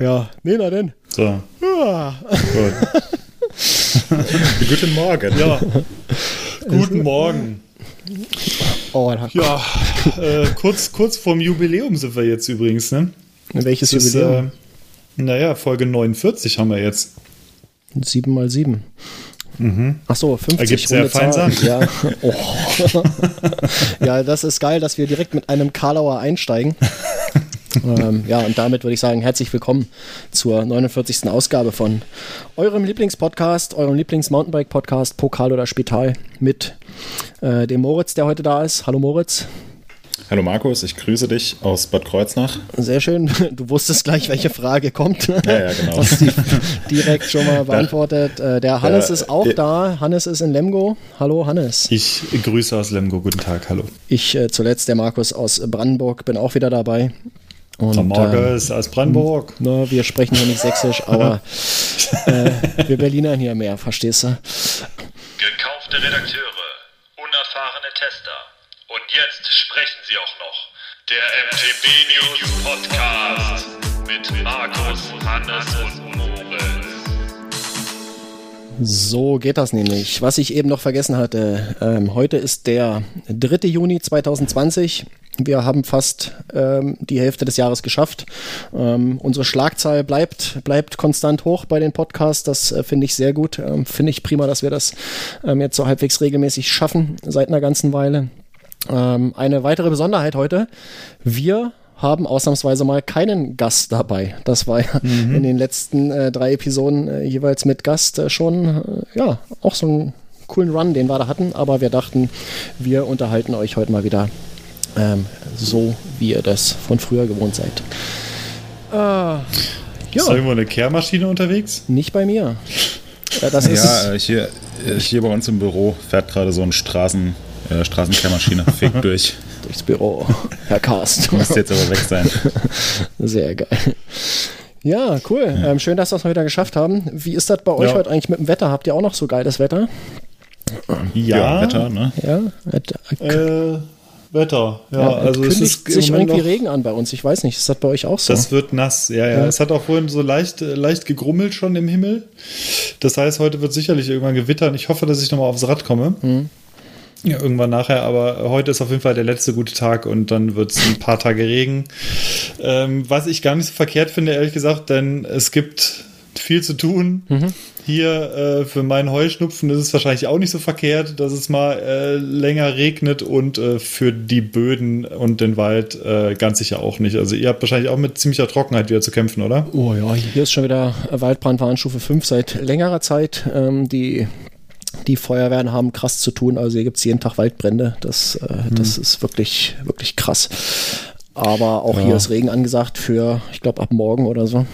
Ja, nee, na denn. So. Ja. Gut. Guten Morgen. ja. Guten Morgen. Oh, Ja, äh, kurz, kurz vorm Jubiläum sind wir jetzt übrigens, ne? welches Das ist, Jubiläum? äh, naja, Folge 49 haben wir jetzt. 7 mal 7. Ach so, 50 Ergibt sehr fein Zahlen. Ja. Oh. ja, das ist geil, dass wir direkt mit einem Karlauer einsteigen. Ähm, ja, und damit würde ich sagen, herzlich willkommen zur 49. Ausgabe von eurem Lieblingspodcast, eurem Lieblings-Mountainbike-Podcast Pokal oder Spital mit äh, dem Moritz, der heute da ist. Hallo Moritz. Hallo Markus, ich grüße dich aus Bad Kreuznach. Sehr schön. Du wusstest gleich, welche Frage kommt. Ja, ja, genau. Hast die direkt schon mal beantwortet. Äh, Der Hannes Ja, ist auch äh, da. Hannes ist in Lemgo. Hallo Hannes. Ich grüße aus Lemgo. Guten Tag, hallo. Ich äh, zuletzt der Markus aus Brandenburg bin auch wieder dabei. Und, Frau äh, Markus aus Brandenburg. na, wir sprechen hier nicht sächsisch, aber äh, wir Berlinern hier mehr, verstehst du? Gekaufte Redakteure, unerfahrene Tester. Und jetzt sprechen sie auch noch. Der MTB News Podcast mit Markus, Hannes und Moritz. So geht das nämlich. Was ich eben noch vergessen hatte, ähm, heute ist der 3. Juni 2020. Wir haben fast ähm, die Hälfte des Jahres geschafft. Ähm, unsere Schlagzahl bleibt, bleibt konstant hoch bei den Podcasts. Das äh, finde ich sehr gut. Ähm, finde ich prima, dass wir das ähm, jetzt so halbwegs regelmäßig schaffen seit einer ganzen Weile. Ähm, eine weitere Besonderheit heute. Wir haben ausnahmsweise mal keinen Gast dabei. Das war ja in den letzten äh, drei Episoden äh, jeweils mit Gast äh, schon, äh, ja, auch so einen coolen Run, den wir da hatten. Aber wir dachten, wir unterhalten euch heute mal wieder ähm, so, wie ihr das von früher gewohnt seid. Äh, ja, Ist da irgendwo eine Kehrmaschine unterwegs? nicht bei mir. Äh, das ist, Ja, äh, hier, äh, hier bei uns im Büro fährt gerade so eine Straßen, äh, Straßenkehrmaschine, fegt durch. Durchs Büro, Herr Karst. Müsste jetzt aber weg sein. Sehr geil. Ja, cool. Ähm, schön, dass wir es heute geschafft haben. Wie ist das bei euch Ja. heute eigentlich mit dem Wetter? Habt ihr auch noch so geiles Wetter? Ja, Wetter, ne? Ja, Wetter. Äh, Wetter. Ja, Ja, also es kündigt ist sich irgendwie noch- Regen an bei uns. Ich weiß nicht, ist das bei euch auch so? Das wird nass, ja, ja, Ja. Es hat auch vorhin so leicht, äh, leicht gegrummelt schon im Himmel. Das heißt, heute wird sicherlich irgendwann gewittern. Ich hoffe, dass ich nochmal aufs Rad komme. Mhm. Ja, irgendwann nachher, aber heute ist auf jeden Fall der letzte gute Tag und dann wird es ein paar Tage Regen. Ähm, was ich gar nicht so verkehrt finde, ehrlich gesagt, denn es gibt viel zu tun. Mhm. Hier äh, für meinen Heuschnupfen ist es wahrscheinlich auch nicht so verkehrt, dass es mal äh, länger regnet und äh, für die Böden und den Wald äh, ganz sicher auch nicht. Also ihr habt wahrscheinlich auch mit ziemlicher Trockenheit wieder zu kämpfen, oder? Oh ja, hier ist schon wieder Waldbrandwarnstufe 5 seit längerer Zeit. Ähm, die, die Feuerwehren haben krass zu tun. Also hier gibt es jeden Tag Waldbrände. Das, äh, das ist wirklich, wirklich krass. Aber auch Ja. hier ist Regen angesagt für, ich glaube, ab morgen oder so.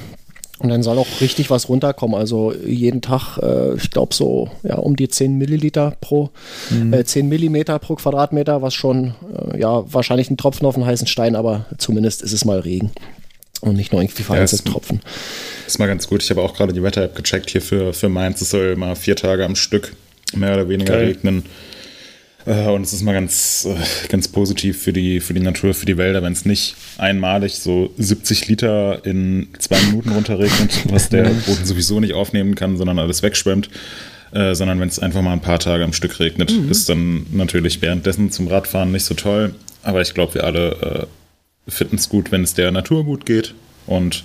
Und dann soll auch richtig was runterkommen. Also jeden Tag, äh, ich glaube, so ja, um die 10 Milliliter pro, äh, 10 Millimeter pro Quadratmeter, was schon, äh, ja, wahrscheinlich ein Tropfen auf einen heißen Stein, aber zumindest ist es mal Regen. Und nicht nur irgendwie vereinzelt es- Tropfen. Ist mal ganz gut. Ich habe auch gerade die Wetter-App gecheckt hier für, für Mainz. Es soll mal vier Tage am Stück mehr oder weniger Geil. regnen. Äh, Und es ist mal ganz, äh, ganz positiv für die, für die Natur, für die Wälder, wenn es nicht einmalig so 70 Liter in zwei Minuten runterregnet, was der Boden sowieso nicht aufnehmen kann, sondern alles wegschwemmt. Äh, sondern wenn es einfach mal ein paar Tage am Stück regnet, ist dann natürlich währenddessen zum Radfahren nicht so toll. Aber ich glaube, wir alle äh, finden es gut, wenn es der Natur gut geht. Und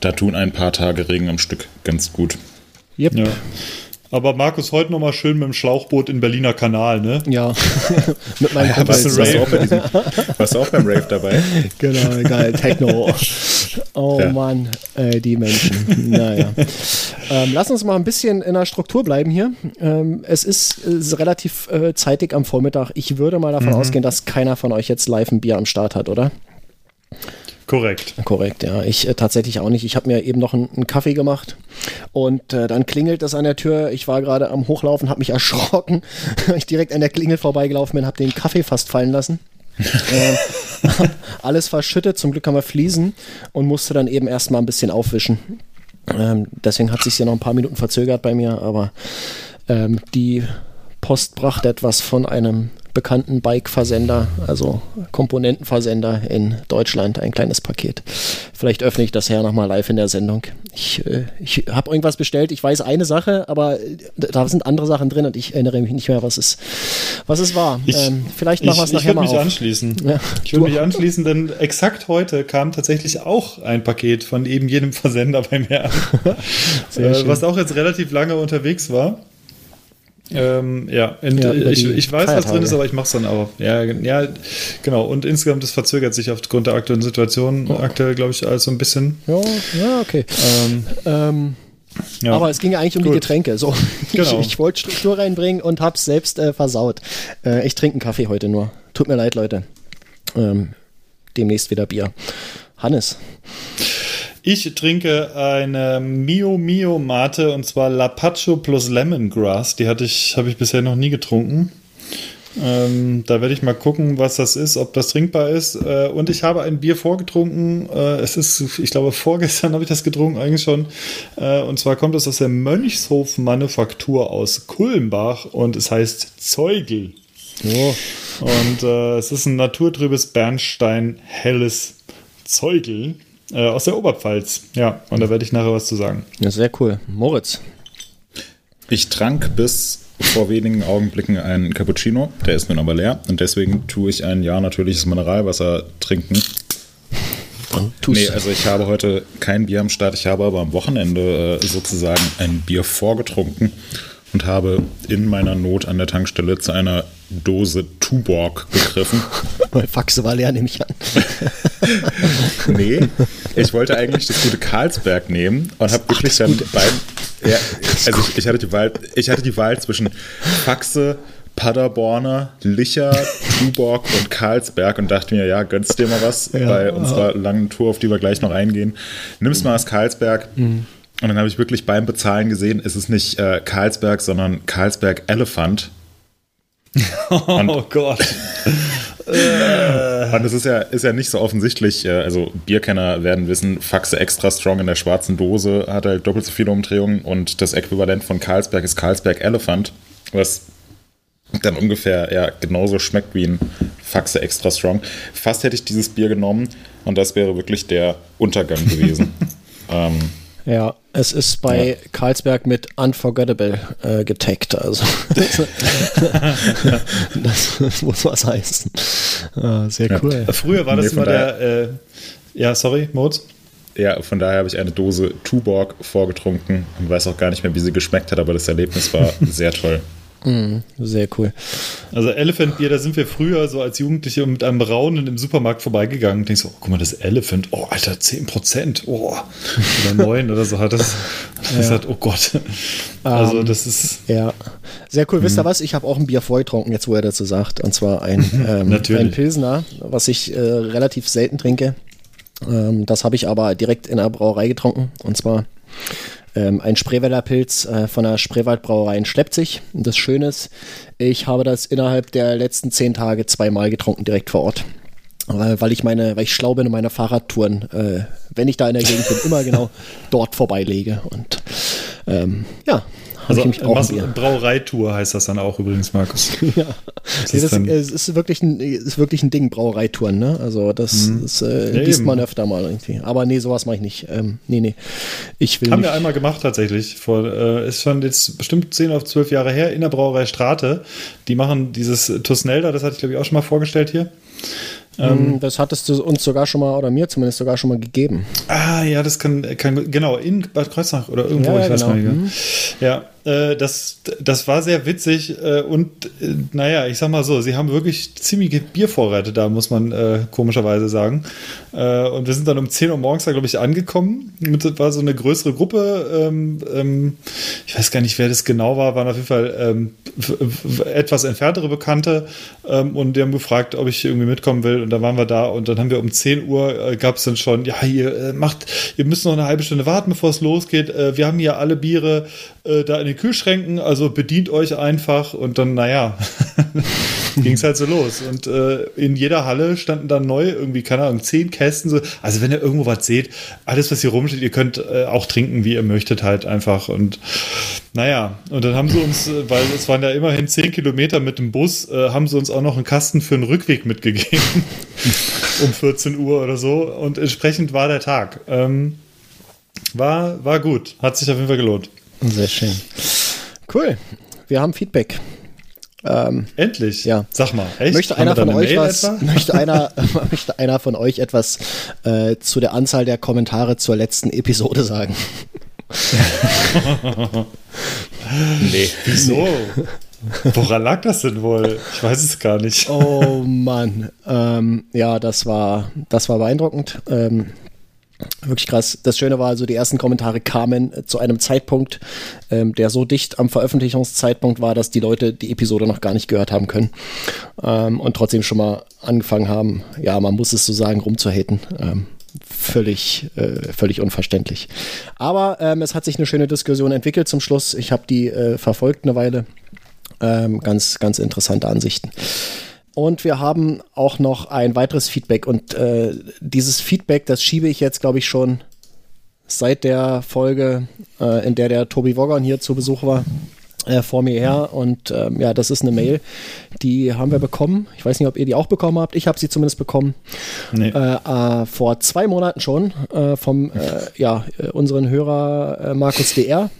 da tun ein paar Tage Regen am Stück ganz gut. Yep. Ja. Aber Markus, heute nochmal schön mit dem Schlauchboot in Berliner Kanal, ne? Ja, mit Warst Kumpels. du, warst, du auch bei diesem, warst du auch beim Rave dabei? Genau, geil, Techno. Oh Ja. Mann, äh, die Menschen. Naja. Ähm, lass uns mal ein bisschen in der Struktur bleiben hier. Ähm, es ist, ist relativ äh, zeitig am Vormittag. Ich würde mal davon ausgehen, dass keiner von euch jetzt live ein Bier am Start hat, oder? Korrekt. Korrekt, ja. Ich äh, tatsächlich auch nicht. Ich habe mir eben noch einen, einen Kaffee gemacht und äh, dann klingelt es an der Tür. Ich war gerade am Hochlaufen, habe mich erschrocken, weil ich direkt an der Klingel vorbeigelaufen bin, habe den Kaffee fast fallen lassen. ähm, alles verschüttet, zum Glück haben wir Fliesen und musste dann eben erstmal ein bisschen aufwischen. Ähm, deswegen hat sich ja noch ein paar Minuten verzögert bei mir, aber ähm, die Post brachte etwas von einem bekannten Bike-Versender, also Komponentenversender in Deutschland, ein kleines Paket. Vielleicht öffne ich das her nochmal live in der Sendung. Ich, äh, ich habe irgendwas bestellt, ich weiß eine Sache, aber da sind andere Sachen drin und ich erinnere mich nicht mehr, was es, was es war. Ich, ähm, vielleicht machen wir es nachher ich mal mich auf. anschließen. Ja. Ich würde mich anschließen, denn exakt heute kam tatsächlich auch ein Paket von eben jedem Versender bei mir an. Äh, was auch jetzt relativ lange unterwegs war. Ähm, ja, Ja, ich, die ich weiß, was drin ist, aber ich mache es dann auch. Ja, ja, genau. Und insgesamt, das verzögert sich aufgrund der aktuellen Situation. Aktuell, glaube ich, alles so ein bisschen. Ja, ja, okay. Ähm, Ähm, ja. Aber es ging eigentlich um die Gut. Getränke. So, Genau. ich, ich wollte Struktur reinbringen und hab's selbst äh, versaut. Äh, ich trinke einen Kaffee heute nur. Tut mir leid, Leute. Ähm, demnächst wieder Bier. Hannes. Ich trinke eine Mio Mio Mate und zwar Lapacho plus Lemongrass. Die hatte ich, habe ich bisher noch nie getrunken. Ähm, da werde ich mal gucken, was das ist, ob das trinkbar ist. Äh, und ich habe ein Bier vorgetrunken. Äh, es ist, ich glaube, vorgestern habe ich das getrunken, eigentlich schon. Äh, und zwar kommt es aus der Mönchshof Manufaktur aus Kulmbach und es heißt Zeugel. Oh, Und äh, es ist ein naturtrübes Bernstein helles Zeugel äh, aus der Oberpfalz. Ja, und da werde ich nachher was zu sagen. ja, sehr cool. Moritz. Ich trank bis vor wenigen Augenblicken einen Cappuccino, der ist nun aber leer und deswegen tue ich ein ja natürliches Mineralwasser trinken. Nee, also ich habe heute kein Bier am Start, ich habe aber am Wochenende äh, sozusagen ein Bier vorgetrunken und habe in meiner Not an der Tankstelle zu einer Dose Tuborg gegriffen. Weil Faxe war leer, nehme ich an. Nee, ich wollte eigentlich das gute Karlsberg nehmen und habe wirklich dann beim. Ja, also ich, ich, hatte die Wahl, ich hatte die Wahl zwischen Faxe, Paderborner, Licher, Tuborg und Karlsberg und dachte mir, ja, gönnst dir mal was bei unserer langen Tour, auf die wir gleich noch eingehen. Nimmst mal das Karlsberg. Und dann habe ich wirklich beim Bezahlen gesehen, es ist nicht äh, Karlsberg, sondern Karlsberg Elephant. oh Gott. Und es ist ja, ist ja nicht so offensichtlich, äh, also Bierkenner werden wissen, Faxe Extra Strong in der schwarzen Dose hat halt doppelt so viele Umdrehungen und das Äquivalent von Carlsberg ist Carlsberg Elephant, was dann ungefähr ja, genauso schmeckt wie ein Faxe Extra Strong. Fast hätte ich dieses Bier genommen und das wäre wirklich der Untergang gewesen. ähm, Ja, es ist bei Karlsberg mit Unforgettable äh, getaggt. Also das muss was heißen. Ah, sehr Ja. cool. Früher war das Nee, immer der. Äh, ja, sorry, Moritz. ja, von daher habe ich eine Dose Tuborg vorgetrunken und weiß auch gar nicht mehr, wie sie geschmeckt hat, aber das Erlebnis war sehr toll. Sehr cool. Also Elephant Bier, da sind wir früher so als Jugendliche mit einem Raunen im Supermarkt vorbeigegangen und denkst so, oh, guck mal, das Elephant, oh, Alter, 10%, oh, oder 9 oder so hat das. Und ich gesagt, oh Gott. Also Ähm, das ist, Ja, sehr cool. Wisst ihr was? Ich habe auch ein Bier vorgetrunken, jetzt wo er dazu sagt. Und zwar ein, ähm, Natürlich. ein Pilsner, was ich äh, relativ selten trinke. Ähm, das habe ich aber direkt in der Brauerei getrunken. Und zwar ähm, ein Spreewälder Pilz äh, von der Spreewaldbrauerei in Schleppzig. Und das Schöne ist, ich habe das innerhalb der letzten zehn Tage zweimal getrunken, direkt vor Ort. Weil, weil ich meine, weil ich schlau bin und meine Fahrradtouren, äh, wenn ich da in der Gegend bin, immer genau dort vorbeilege. Und ähm, ja, also ich mich auch. Brauereitour heißt das dann auch übrigens, Markus. Ja, Das nee, ist das, dann- es ist wirklich ein, ist wirklich ein Ding, Brauereitouren, ne? Also das, das äh, Mhm. Ja, liest eben. man öfter mal irgendwie. Aber nee, sowas mache ich nicht. Ähm, nee, nee. Ich will Haben wir einmal gemacht tatsächlich. Vor, äh, ist schon jetzt bestimmt 10 auf 12 Jahre her in der Brauerei Strate. Die machen dieses Tusnelda, das hatte ich glaube ich auch schon mal vorgestellt hier. Ähm, das hattest du uns sogar schon mal, oder mir zumindest sogar schon mal gegeben. Ah, ja, das kann, kann genau, in Bad Kreuznach oder irgendwo, Ja, ich weiß genau. nicht mehr. Ja, äh, das, das war sehr witzig äh, und äh, naja, ich sag mal so, sie haben wirklich ziemliche Biervorräte da, muss man komischerweise sagen. Äh, und wir sind dann um 10 Uhr morgens da, glaube ich, angekommen. Mit, war so eine größere Gruppe. Ähm, ähm, ich weiß gar nicht, wer das genau war, waren auf jeden Fall ähm, etwas entferntere Bekannte ähm, und die haben gefragt, ob ich irgendwie mitkommen will. Und dann waren wir da und dann haben wir um 10 Uhr äh, gab es dann schon, ja, ihr äh, macht, ihr müsst noch eine halbe Stunde warten, bevor es losgeht. Äh, wir haben hier alle Biere äh, da in den Kühlschränken, also bedient euch einfach und dann, naja, ging es halt so los. Und äh, in jeder Halle standen dann neu irgendwie, keine Ahnung, zehn Kästen. So. Also wenn ihr irgendwo was seht, alles, was hier rumsteht, ihr könnt äh, auch trinken, wie ihr möchtet, halt einfach. Und Naja, und dann haben sie uns, äh, weil es waren ja immerhin 10 Kilometer mit dem Bus, äh, haben sie uns auch noch einen Kasten für den Rückweg mitgegeben. um 14 Uhr oder so. Und entsprechend war der Tag. Ähm, war, war gut. Hat sich auf jeden Fall gelohnt. Sehr schön. Cool. Wir haben Feedback. Ähm, Endlich? Ja. Sag mal, echt? Möchte einer von euch was, möchte einer, möchte einer von euch etwas äh, zu der Anzahl der Kommentare zur letzten Episode sagen? nee. Wieso? Woran lag das denn wohl? Ich weiß es gar nicht. Oh Mann. Ähm, ja, das war, das war beeindruckend. Ähm, Wirklich krass. Das Schöne war also, die ersten Kommentare kamen zu einem Zeitpunkt, ähm, der so dicht am Veröffentlichungszeitpunkt war, dass die Leute die Episode noch gar nicht gehört haben können ähm, und trotzdem schon mal angefangen haben, ja, man muss es so sagen, rumzuhaten. Ähm, völlig, äh, völlig unverständlich. Aber ähm, es hat sich eine schöne Diskussion entwickelt zum Schluss. Ich habe die äh, verfolgt eine Weile. Ähm, ganz, ganz interessante Ansichten. Und wir haben auch noch ein weiteres Feedback. Und äh, dieses Feedback, das schiebe ich jetzt, glaube ich, schon seit der Folge, äh, in der der Tobi Woggon hier zu Besuch war, äh, vor mir her. Und ähm, ja, das ist eine Mail, die haben wir bekommen. Ich weiß nicht, ob ihr die auch bekommen habt. Ich habe sie zumindest bekommen. Nee. Äh, äh, vor zwei Monaten schon äh, vom ja, unseren Hörer Markus DR.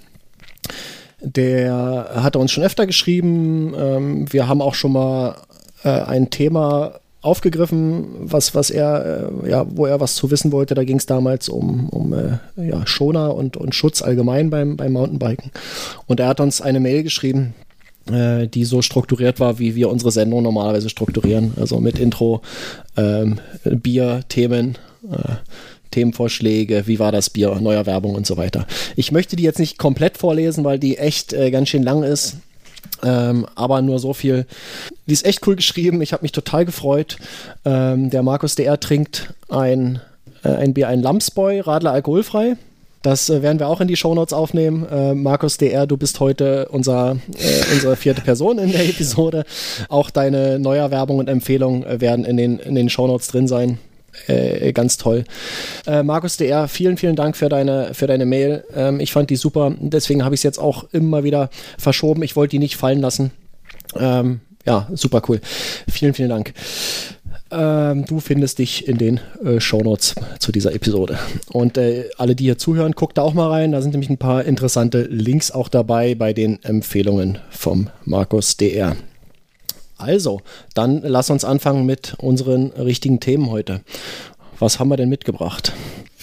Der hatte uns schon öfter geschrieben. Ähm, wir haben auch schon mal äh, ein Thema aufgegriffen, was, was er, äh, ja, wo er was zu wissen wollte. Da ging es damals um, um äh, ja, Schoner und, und Schutz allgemein beim, beim Mountainbiken. Und er hat uns eine Mail geschrieben, äh, die so strukturiert war, wie wir unsere Sendung normalerweise strukturieren. Also mit Intro, ähm, Bier, Themen, äh, Themenvorschläge, wie war das Bier, neuer Werbung und so weiter. Ich möchte die jetzt nicht komplett vorlesen, weil die echt äh, ganz schön lang ist. Ähm, aber nur so viel. Die ist echt cool geschrieben. Ich habe mich total gefreut. Ähm, der Markus DR trinkt ein, äh, ein Bier, ein Lamsboy, Radler alkoholfrei. Das äh, werden wir auch in die Shownotes aufnehmen. Äh, Markus DR, du bist heute unser, äh, unsere vierte Person in der Episode. Auch deine Neuerwerbung und Empfehlung äh, werden in den, in den Shownotes drin sein. Äh, ganz toll. Äh, Markus DR, vielen, vielen Dank für deine, für deine Mail. Ähm, ich fand die super. Deswegen habe ich es jetzt auch immer wieder verschoben. Ich wollte die nicht fallen lassen. Ähm, ja, super cool. Vielen, vielen Dank. Ähm, du findest dich in den äh, Shownotes zu dieser Episode. Und äh, alle, die hier zuhören, guckt da auch mal rein. Da sind nämlich ein paar interessante Links auch dabei bei den Empfehlungen vom Markus DR. Also, dann lass uns anfangen mit unseren richtigen Themen heute. Was haben wir denn mitgebracht?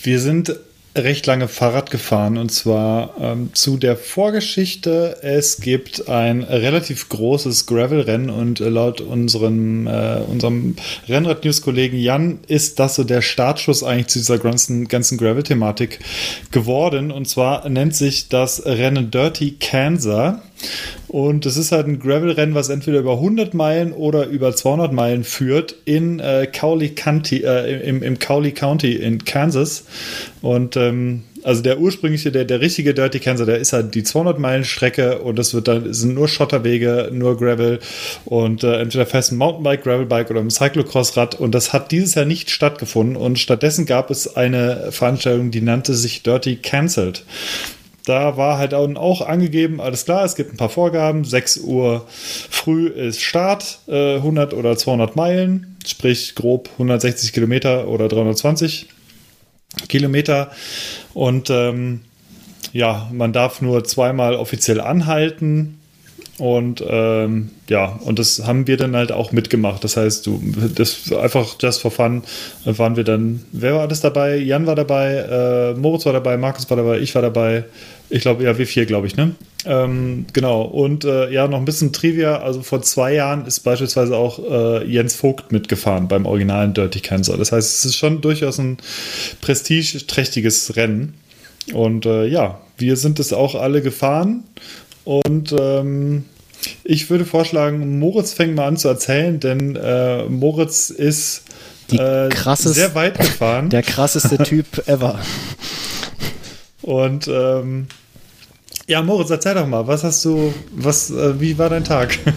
Wir sind recht lange Fahrrad gefahren und zwar ähm, zu der Vorgeschichte. Es gibt ein relativ großes Gravel-Rennen und äh, laut unseren, äh, unserem Rennrad-News-Kollegen Jan ist das so der Startschuss eigentlich zu dieser ganzen, ganzen Gravel-Thematik geworden. Und zwar nennt sich das Rennen Dirty Kansas. Und es ist halt ein Gravel-Rennen, was entweder über 100 Meilen oder über 200 Meilen führt in äh, Cowley County, äh, im, im Cowley County in Kansas. Und ähm, also der ursprüngliche, der, der richtige Dirty Kansas, der ist halt die 200 Meilen Strecke und das wird dann sind nur Schotterwege, nur Gravel und äh, entweder fährst ein Mountainbike, Gravelbike oder ein Cyclocross-Rad und das hat dieses Jahr nicht stattgefunden und stattdessen gab es eine Veranstaltung, die nannte sich Dirty Cancelled. Da war halt auch angegeben, alles klar, es gibt ein paar Vorgaben. 6 Uhr früh ist Start, äh, 100 oder 200 Meilen, sprich grob 160 Kilometer oder 320 Kilometer. Und ähm, ja, man darf nur zweimal offiziell anhalten. Und ähm, ja, und das haben wir dann halt auch mitgemacht. Das heißt, du, das einfach just for fun waren wir dann, wer war alles dabei? Jan war dabei, äh, Moritz war dabei, Markus war dabei, ich war dabei, ich glaube, ja, wir vier, glaube ich, ne? Ähm, genau. Und äh, ja, noch ein bisschen Trivia. Also vor zwei Jahren ist beispielsweise auch äh, Jens Vogt mitgefahren beim originalen Dirty Cancer. Das heißt, es ist schon durchaus ein prestigeträchtiges Rennen. Und äh, ja, wir sind es auch alle gefahren. Und ähm, ich würde vorschlagen, Moritz fängt mal an zu erzählen, denn äh, Moritz ist äh, sehr weit gefahren. Der krasseste Typ ever. Und ähm, ja, Moritz, erzähl doch mal, was hast du, was, äh, wie war dein Tag?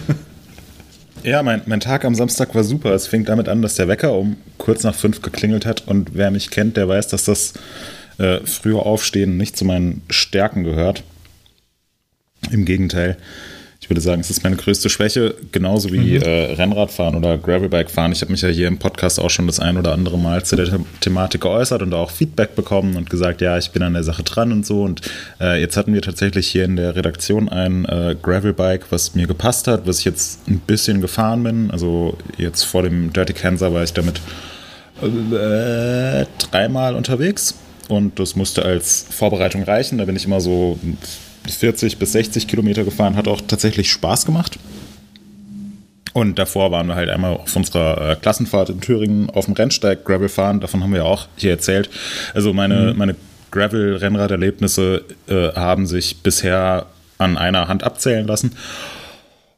Ja, mein, mein Tag am Samstag war super. Es fing damit an, dass der Wecker um kurz nach fünf geklingelt hat. Und wer mich kennt, der weiß, dass das äh, frühe Aufstehen nicht zu meinen Stärken gehört. Im Gegenteil. Ich würde sagen, es ist meine größte Schwäche, genauso wie mhm. äh, Rennradfahren oder Gravelbike fahren. Ich habe mich ja hier im Podcast auch schon das ein oder andere Mal zu der The Thematik geäußert und auch Feedback bekommen und gesagt, ja, ich bin an der Sache dran und so. Und äh, jetzt hatten wir tatsächlich hier in der Redaktion ein äh, Gravelbike, was mir gepasst hat, was ich jetzt ein bisschen gefahren bin. Also jetzt vor dem Dirty Cancer war ich damit äh, dreimal unterwegs und das musste als Vorbereitung reichen. Da bin ich immer so 40 bis 60 Kilometer gefahren, hat auch tatsächlich Spaß gemacht. Und davor waren wir halt einmal auf unserer äh, Klassenfahrt in Thüringen auf dem Rennsteig Gravel fahren. Davon haben wir ja auch hier erzählt. Also meine, mhm. meine Gravel-Rennraderlebnisse äh, haben sich bisher an einer Hand abzählen lassen.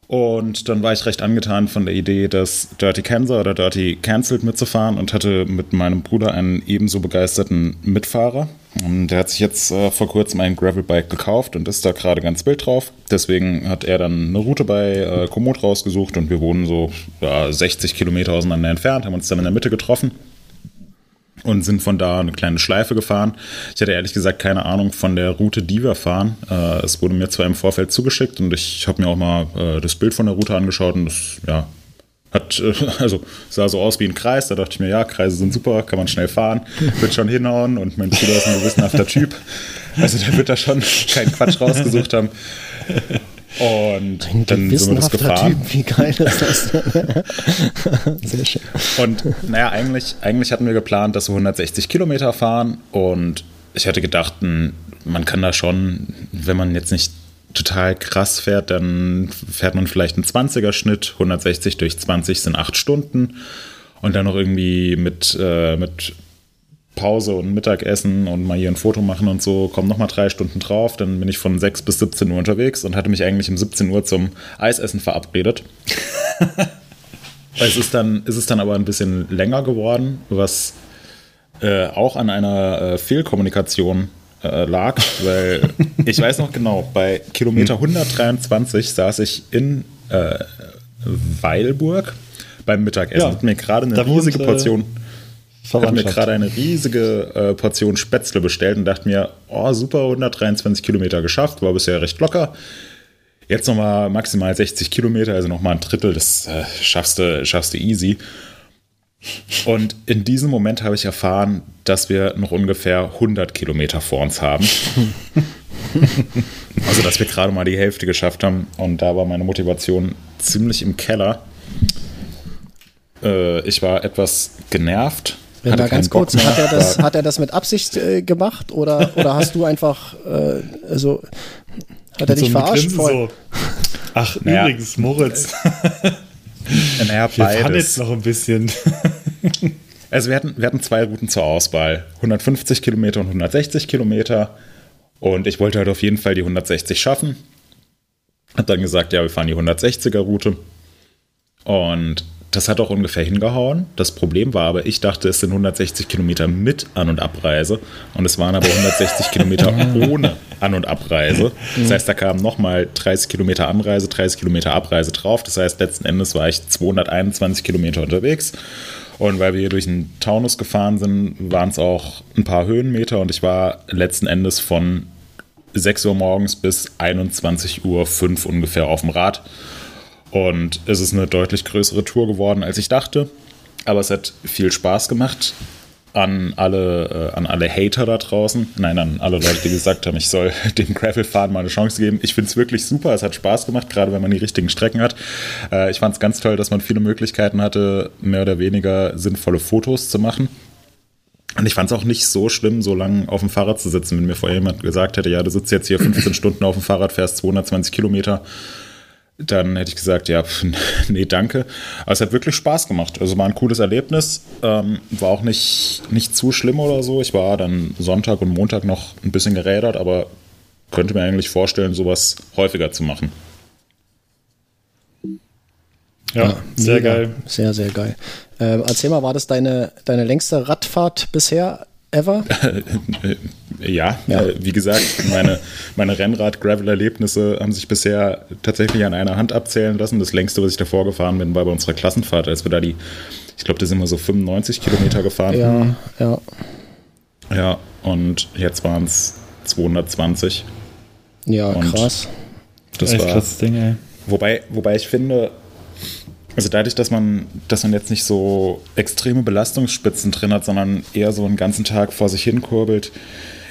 Und dann war ich recht angetan von der Idee, das Dirty Kansas oder Dirty Cancelled mitzufahren und hatte mit meinem Bruder einen ebenso begeisterten Mitfahrer. Der hat sich jetzt äh, vor kurzem ein Gravelbike gekauft und ist da gerade ganz wild drauf. Deswegen hat er dann eine Route bei äh, Komoot rausgesucht und wir wohnen so ja, 60 Kilometer auseinander entfernt, haben uns dann in der Mitte getroffen und sind von da eine kleine Schleife gefahren. Ich hatte ehrlich gesagt keine Ahnung von der Route, die wir fahren. Äh, es wurde mir zwar im Vorfeld zugeschickt und ich habe mir auch mal äh, das Bild von der Route angeschaut und das, ja, hat, äh, also sah so aus wie ein Kreis. Da dachte ich mir, ja, Kreise sind super, kann man schnell fahren, wird schon hinhauen und mein Bruder ist ein gewissenhafter Typ. Also der wird da schon keinen Quatsch rausgesucht haben. Und Ein dann sind wir das gefahren. Typ, wie geil ist das? Sehr schön. Und naja, eigentlich, eigentlich hatten wir geplant, dass wir 160 Kilometer fahren. Und ich hätte gedacht, man kann da schon, wenn man jetzt nicht total krass fährt, dann fährt man vielleicht einen 20er-Schnitt. 160 durch 20 sind 8 Stunden. Und dann noch irgendwie mit, äh, mit Pause und Mittagessen und mal hier ein Foto machen und so, kommen nochmal drei Stunden drauf. Dann bin ich von 6 bis 17 Uhr unterwegs und hatte mich eigentlich um 17 Uhr zum Eisessen verabredet. es, ist dann, es ist dann aber ein bisschen länger geworden, was äh, auch an einer äh, Fehlkommunikation äh, lag, weil ich weiß noch genau, bei Kilometer 123 saß ich in äh, Weilburg beim Mittagessen. Ja, hat mir gerade eine riesige wohnt, äh, Portion habe mir gerade eine riesige äh, Portion Spätzle bestellt und dachte mir, oh super, 123 Kilometer geschafft, war bisher recht locker. Jetzt nochmal maximal 60 Kilometer, also nochmal ein Drittel, das äh, schaffst, du, schaffst du easy. Und in diesem Moment habe ich erfahren, dass wir noch ungefähr 100 Kilometer vor uns haben. also, dass wir gerade mal die Hälfte geschafft haben. Und da war meine Motivation ziemlich im Keller. Äh, ich war etwas genervt, wenn da ganz kurz, hat er, das, hat er das mit Absicht äh, gemacht oder, oder hast du einfach, äh, also, hat er dich so verarscht? So. Ach, naja. übrigens, Moritz. naja, Wir fahren jetzt noch ein bisschen. also wir hatten, wir hatten zwei Routen zur Auswahl. 150 Kilometer und 160 Kilometer. Und ich wollte halt auf jeden Fall die 160 schaffen. Hat dann gesagt, ja, wir fahren die 160er Route. Und das hat auch ungefähr hingehauen. Das Problem war aber, ich dachte, es sind 160 Kilometer mit An- und Abreise und es waren aber 160 Kilometer ohne An- und Abreise. Das heißt, da kamen nochmal 30 Kilometer Anreise, 30 Kilometer Abreise drauf. Das heißt, letzten Endes war ich 221 Kilometer unterwegs. Und weil wir hier durch den Taunus gefahren sind, waren es auch ein paar Höhenmeter und ich war letzten Endes von 6 Uhr morgens bis 21 Uhr 5 ungefähr auf dem Rad und es ist eine deutlich größere Tour geworden, als ich dachte. Aber es hat viel Spaß gemacht. An alle, äh, an alle Hater da draußen. Nein, an alle Leute, die gesagt haben, ich soll dem Gravelfahren mal eine Chance geben. Ich finde es wirklich super. Es hat Spaß gemacht, gerade wenn man die richtigen Strecken hat. Äh, ich fand es ganz toll, dass man viele Möglichkeiten hatte, mehr oder weniger sinnvolle Fotos zu machen. Und ich fand es auch nicht so schlimm, so lange auf dem Fahrrad zu sitzen, wenn mir vorher jemand gesagt hätte, ja, du sitzt jetzt hier 15 Stunden auf dem Fahrrad, fährst 220 Kilometer dann hätte ich gesagt, ja, nee, danke. Aber es hat wirklich Spaß gemacht. Also war ein cooles Erlebnis. Ähm, war auch nicht, nicht zu schlimm oder so. Ich war dann Sonntag und Montag noch ein bisschen gerädert, aber könnte mir eigentlich vorstellen, sowas häufiger zu machen. Ja, ja sehr mega. geil. Sehr, sehr geil. Äh, erzähl mal, war das deine, deine längste Radfahrt bisher ever? ja, ja. Äh, wie gesagt, meine, meine Rennrad-Gravel-Erlebnisse haben sich bisher tatsächlich an einer Hand abzählen lassen. Das längste, was ich davor gefahren bin, war bei unserer Klassenfahrt, als wir da die, ich glaube, da sind wir so 95 Kilometer gefahren. Ja, ja. Ja, und jetzt waren es 220. Ja, und krass. Das Echt war krasses Ding, ey. Wobei, wobei ich finde, also dadurch, dass man, dass man jetzt nicht so extreme Belastungsspitzen drin hat, sondern eher so einen ganzen Tag vor sich hin kurbelt,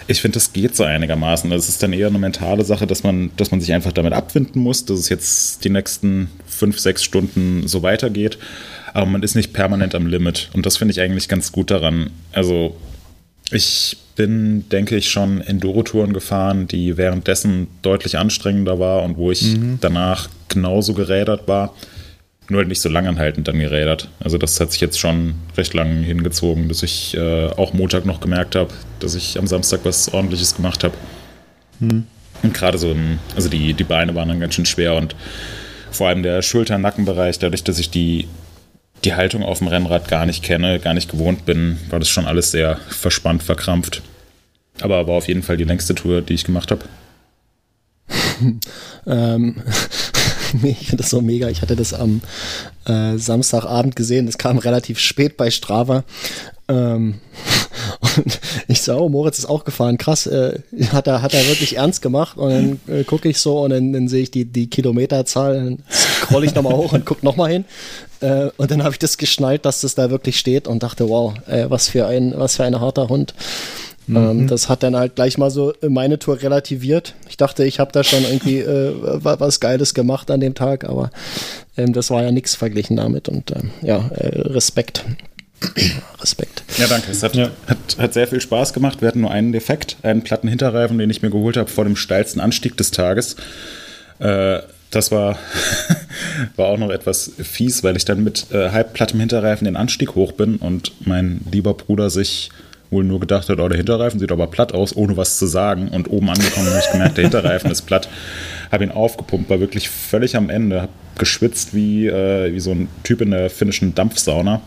ich finde, das geht so einigermaßen. Das ist dann eher eine mentale Sache, dass man, dass man sich einfach damit abfinden muss, dass es jetzt die nächsten fünf, sechs Stunden so weitergeht. Aber man ist nicht permanent am Limit. Und das finde ich eigentlich ganz gut daran. Also ich bin, denke ich, schon Enduro-Touren gefahren, die währenddessen deutlich anstrengender war und wo ich danach genauso gerädert war. Nur halt nicht so langanhaltend dann gerädert. Also das hat sich jetzt schon recht lang hingezogen, dass ich äh, auch Montag noch gemerkt habe, dass ich am Samstag was ordentliches gemacht habe. Und gerade so, im, also die, die Beine waren dann ganz schön schwer und vor allem der Schulter-Nackenbereich, dadurch, dass ich die, die Haltung auf dem Rennrad gar nicht kenne, gar nicht gewohnt bin, war das schon alles sehr verspannt, verkrampft. Aber war auf jeden Fall die längste Tour, die ich gemacht habe. Ähm, ich finde das so mega. Ich hatte das am äh, Samstagabend gesehen. Das kam relativ spät bei Strava. Ähm, und ich so, oh, Moritz ist auch gefahren. Krass, äh, hat, er, hat er wirklich ernst gemacht. Und dann äh, gucke ich so und dann, dann sehe ich die, die Kilometerzahl. Dann scroll ich nochmal hoch und guck nochmal hin. Äh, und dann habe ich das geschnallt, dass das da wirklich steht und dachte, wow, was für ein, was für ein harter Hund. Ähm, das hat dann halt gleich mal so meine Tour relativiert. Ich dachte, ich habe da schon irgendwie äh, wa- was Geiles gemacht an dem Tag, aber ähm, das war ja nichts verglichen damit und ähm, ja, äh, Respekt. Respekt. Ja, danke. Es hat, Ja. hat, hat sehr viel Spaß gemacht. Wir hatten nur einen Defekt, einen platten Hinterreifen, den ich mir geholt habe vor dem steilsten Anstieg des Tages. Äh, das war, war auch noch etwas fies, weil ich dann mit äh, halbplattem Hinterreifen den Anstieg hoch bin und mein lieber Bruder sich wohl nur gedacht hat, oh, der Hinterreifen sieht aber platt aus, ohne was zu sagen. Und oben angekommen habe ich gemerkt, der Hinterreifen ist platt. Habe ihn aufgepumpt, war wirklich völlig am Ende, habe geschwitzt wie, äh, wie so ein Typ in der finnischen Dampfsauna.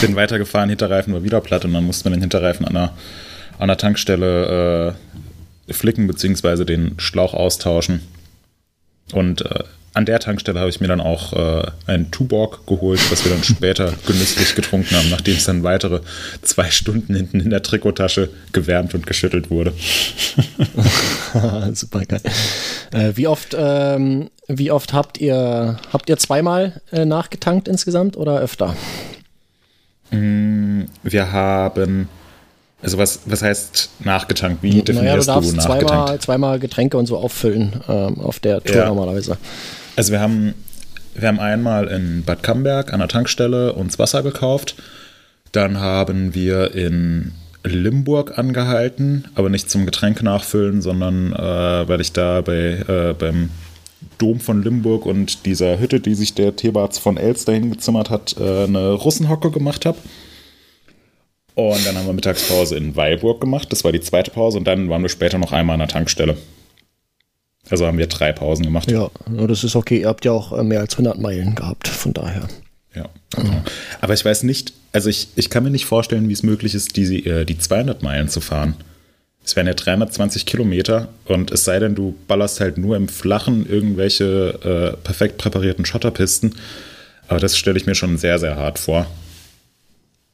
Bin weitergefahren, Hinterreifen war wieder platt und dann musste man den Hinterreifen an der, an der Tankstelle äh, flicken bzw. den Schlauch austauschen. Und äh, an der Tankstelle habe ich mir dann auch äh, einen Tuborg geholt, was wir dann später genüsslich getrunken haben, nachdem es dann weitere zwei Stunden hinten in der Trikottasche gewärmt und geschüttelt wurde. Super geil. Äh, wie oft, ähm, wie oft habt ihr, habt ihr zweimal äh, nachgetankt insgesamt oder öfter? Wir haben, also was, was heißt nachgetankt? Wie Naja, du definierst du nachgetankt? zweimal, zweimal Getränke und so auffüllen ähm, auf der Tour Ja. normalerweise. Also wir haben, wir haben einmal in Bad Camberg an der Tankstelle uns Wasser gekauft. Dann haben wir in Limburg angehalten, aber nicht zum Getränke nachfüllen, sondern äh, weil ich da bei, äh, beim Dom von Limburg und dieser Hütte, die sich der Thebarts von Elster hingezimmert hat, äh, eine Russenhocke gemacht habe. Und dann haben wir Mittagspause in Weilburg gemacht. Das war die zweite Pause. Und dann waren wir später noch einmal an der Tankstelle. Also haben wir drei Pausen gemacht. Ja, das ist okay. Ihr habt ja auch äh, mehr als 100 Meilen gehabt, von daher. Ja, genau. Aber ich weiß nicht, also ich, ich kann mir nicht vorstellen, wie es möglich ist, die, äh, die 200 Meilen zu fahren. Es wären ja 320 Kilometer und es sei denn, du ballerst halt nur im Flachen irgendwelche äh, perfekt präparierten Schotterpisten. Aber das stelle ich mir schon sehr, sehr hart vor.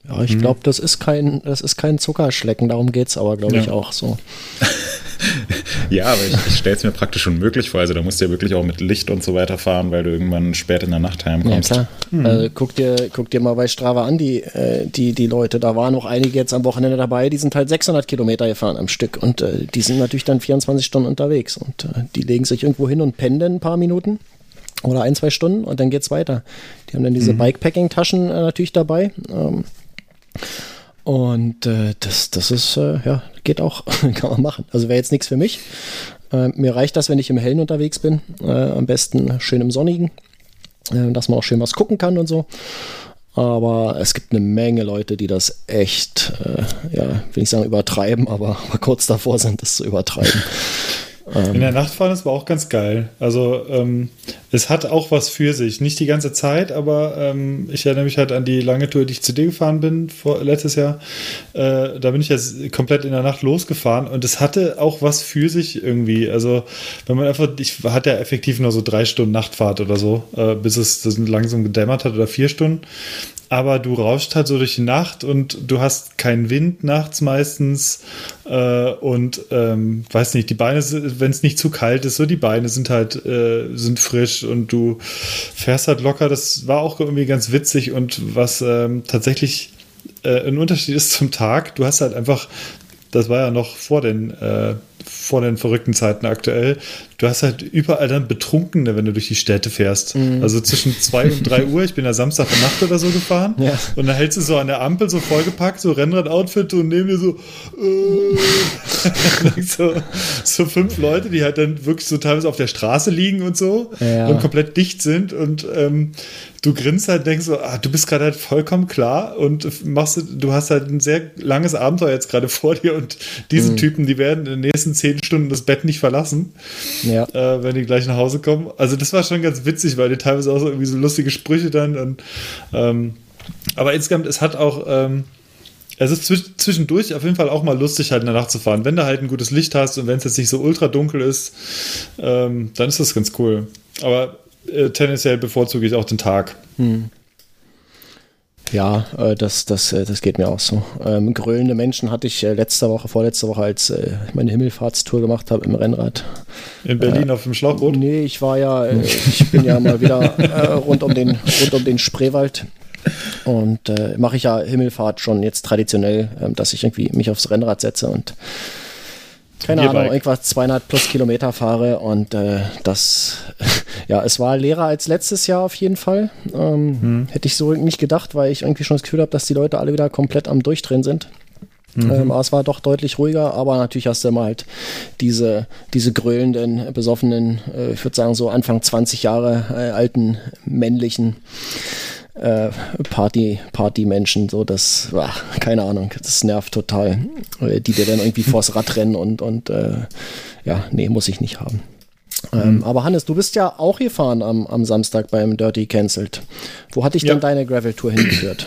Ja, ich glaube, das ist kein, das ist kein Zuckerschlecken, darum geht's aber, glaube ich, Ja. auch so. Ja, aber ich, ich stelle es mir praktisch unmöglich vor. Also da musst du ja wirklich auch mit Licht und so weiter fahren, weil du irgendwann spät in der Nacht Ja, heimkommst. klar. Äh, guck, dir, guck dir mal bei Strava an, die, äh, die, die Leute. Da waren noch einige jetzt am Wochenende dabei, die sind halt 600 Kilometer gefahren am Stück. Und äh, die sind natürlich dann 24 Stunden unterwegs. Und äh, die legen sich irgendwo hin und pendeln ein paar Minuten oder ein, zwei Stunden und dann geht's weiter. Die haben dann diese Bikepacking-Taschen äh, natürlich dabei. Ähm, und äh, das, das ist, äh, ja, geht auch, kann man machen. Also wäre jetzt nichts für mich. Äh, mir reicht das, wenn ich im Hellen unterwegs bin. Äh, am besten schön im Sonnigen, äh, dass man auch schön was gucken kann und so. Aber es gibt eine Menge Leute, die das echt, äh, ja, will ich sagen, übertreiben, aber, aber kurz davor sind, das zu übertreiben. In der Nacht fahren, das war auch ganz geil. Also ähm, es hat auch was für sich. Nicht die ganze Zeit, aber ähm, ich erinnere mich halt an die lange Tour, die ich zu dir gefahren bin vor, letztes Jahr. Äh, da bin ich jetzt komplett in der Nacht losgefahren und es hatte auch was für sich irgendwie. Also wenn man einfach, ich hatte ja effektiv nur so drei Stunden Nachtfahrt oder so, äh, bis es langsam gedämmert hat oder vier Stunden. Aber du rauscht halt so durch die Nacht und du hast keinen Wind nachts meistens äh, und ähm, weiß nicht, die Beine, wenn es nicht zu kalt ist, so die Beine sind halt äh, sind frisch und du fährst halt locker. Das war auch irgendwie ganz witzig und was ähm, tatsächlich äh, ein Unterschied ist zum Tag. Du hast halt einfach das war ja noch vor den, äh, vor den verrückten Zeiten aktuell. Du hast halt überall dann Betrunkene, wenn du durch die Städte fährst. Mhm. Also zwischen zwei und drei Uhr, ich bin ja Samstag Nacht oder so gefahren. Ja. Und dann hältst du so an der Ampel so vollgepackt, so Rennrad-Outfit und neben dir so, äh, so, so fünf Leute, die halt dann wirklich so teilweise auf der Straße liegen und so ja. und komplett dicht sind und ähm, du grinst halt, denkst so, ah, du bist gerade halt vollkommen klar und machst, du hast halt ein sehr langes Abenteuer jetzt gerade vor dir und diese mhm. Typen, die werden in den nächsten zehn Stunden das Bett nicht verlassen, ja. äh, wenn die gleich nach Hause kommen. Also das war schon ganz witzig, weil die teilweise auch so irgendwie so lustige Sprüche dann und ähm, aber insgesamt, es hat auch, ähm, es ist zwischendurch auf jeden Fall auch mal lustig, halt in der Nacht zu fahren. Wenn du halt ein gutes Licht hast und wenn es jetzt nicht so ultra dunkel ist, ähm, dann ist das ganz cool. Aber äh, tendenziell bevorzuge ich auch den Tag. Hm. Ja, äh, das, das, äh, das geht mir auch so. Ähm, grölende Menschen hatte ich äh, letzte Woche, vorletzte Woche, als äh, ich meine Himmelfahrtstour gemacht habe im Rennrad. In Berlin äh, auf dem Schlauchboot? Nee, ich war ja, äh, ich bin ja mal wieder rund, um den, rund um den Spreewald. Und mache ich ja Himmelfahrt schon jetzt traditionell, ähm, dass ich irgendwie mich aufs Rennrad setze und keine Ahnung, irgendwas 200 plus Kilometer fahre und äh, das, ja, es war leerer als letztes Jahr auf jeden Fall. Ähm, hm. Hätte ich so nicht gedacht, weil ich irgendwie schon das Gefühl habe, dass die Leute alle wieder komplett am Durchdrehen sind. Mhm. Ähm, aber es war doch deutlich ruhiger, aber natürlich hast du immer halt diese, diese grölenden, besoffenen, äh, ich würde sagen so Anfang 20 Jahre äh, alten männlichen äh, Party, Party-Menschen, so das, ach, keine Ahnung, das nervt total. Äh, die dir dann irgendwie vors Rad rennen und, und äh, ja, nee, muss ich nicht haben. Ähm, mhm. aber Hannes, du bist ja auch gefahren am, am Samstag beim Dirty Cancelled. Wo hat dich ja. denn deine Gravel-Tour hingeführt?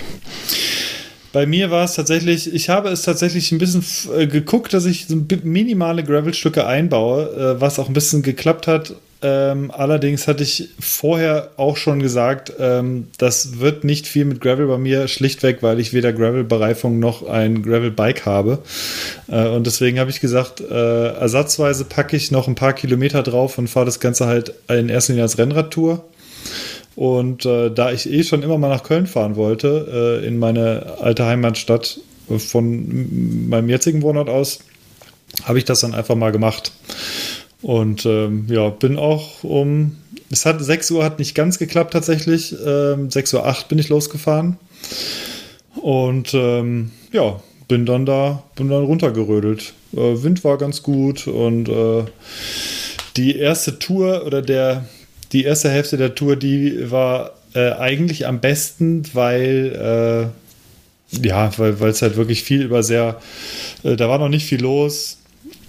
Bei mir war es tatsächlich, ich habe es tatsächlich ein bisschen äh, geguckt, dass ich so minimale Gravel-Stücke einbaue, äh, was auch ein bisschen geklappt hat. Ähm, allerdings hatte ich vorher auch schon gesagt, ähm, das wird nicht viel mit Gravel bei mir, schlichtweg, weil ich weder Gravel-Bereifung noch ein Gravel-Bike habe. Äh, und deswegen habe ich gesagt, äh, ersatzweise packe ich noch ein paar Kilometer drauf und fahre das Ganze halt in erster Linie als Rennradtour. Und äh, da ich eh schon immer mal nach Köln fahren wollte, äh, in meine alte Heimatstadt von meinem jetzigen Wohnort aus, habe ich das dann einfach mal gemacht. Und ähm, ja, bin auch um, es hat 6 Uhr hat nicht ganz geklappt tatsächlich. Ähm, 6 Uhr 8 bin ich losgefahren. Und ähm, ja, bin dann da, bin dann runtergerödelt. Äh, Wind war ganz gut und äh, die erste Tour oder der, die erste Hälfte der Tour, die war äh, eigentlich am besten, weil äh, ja, weil es halt wirklich viel über sehr, äh, da war noch nicht viel los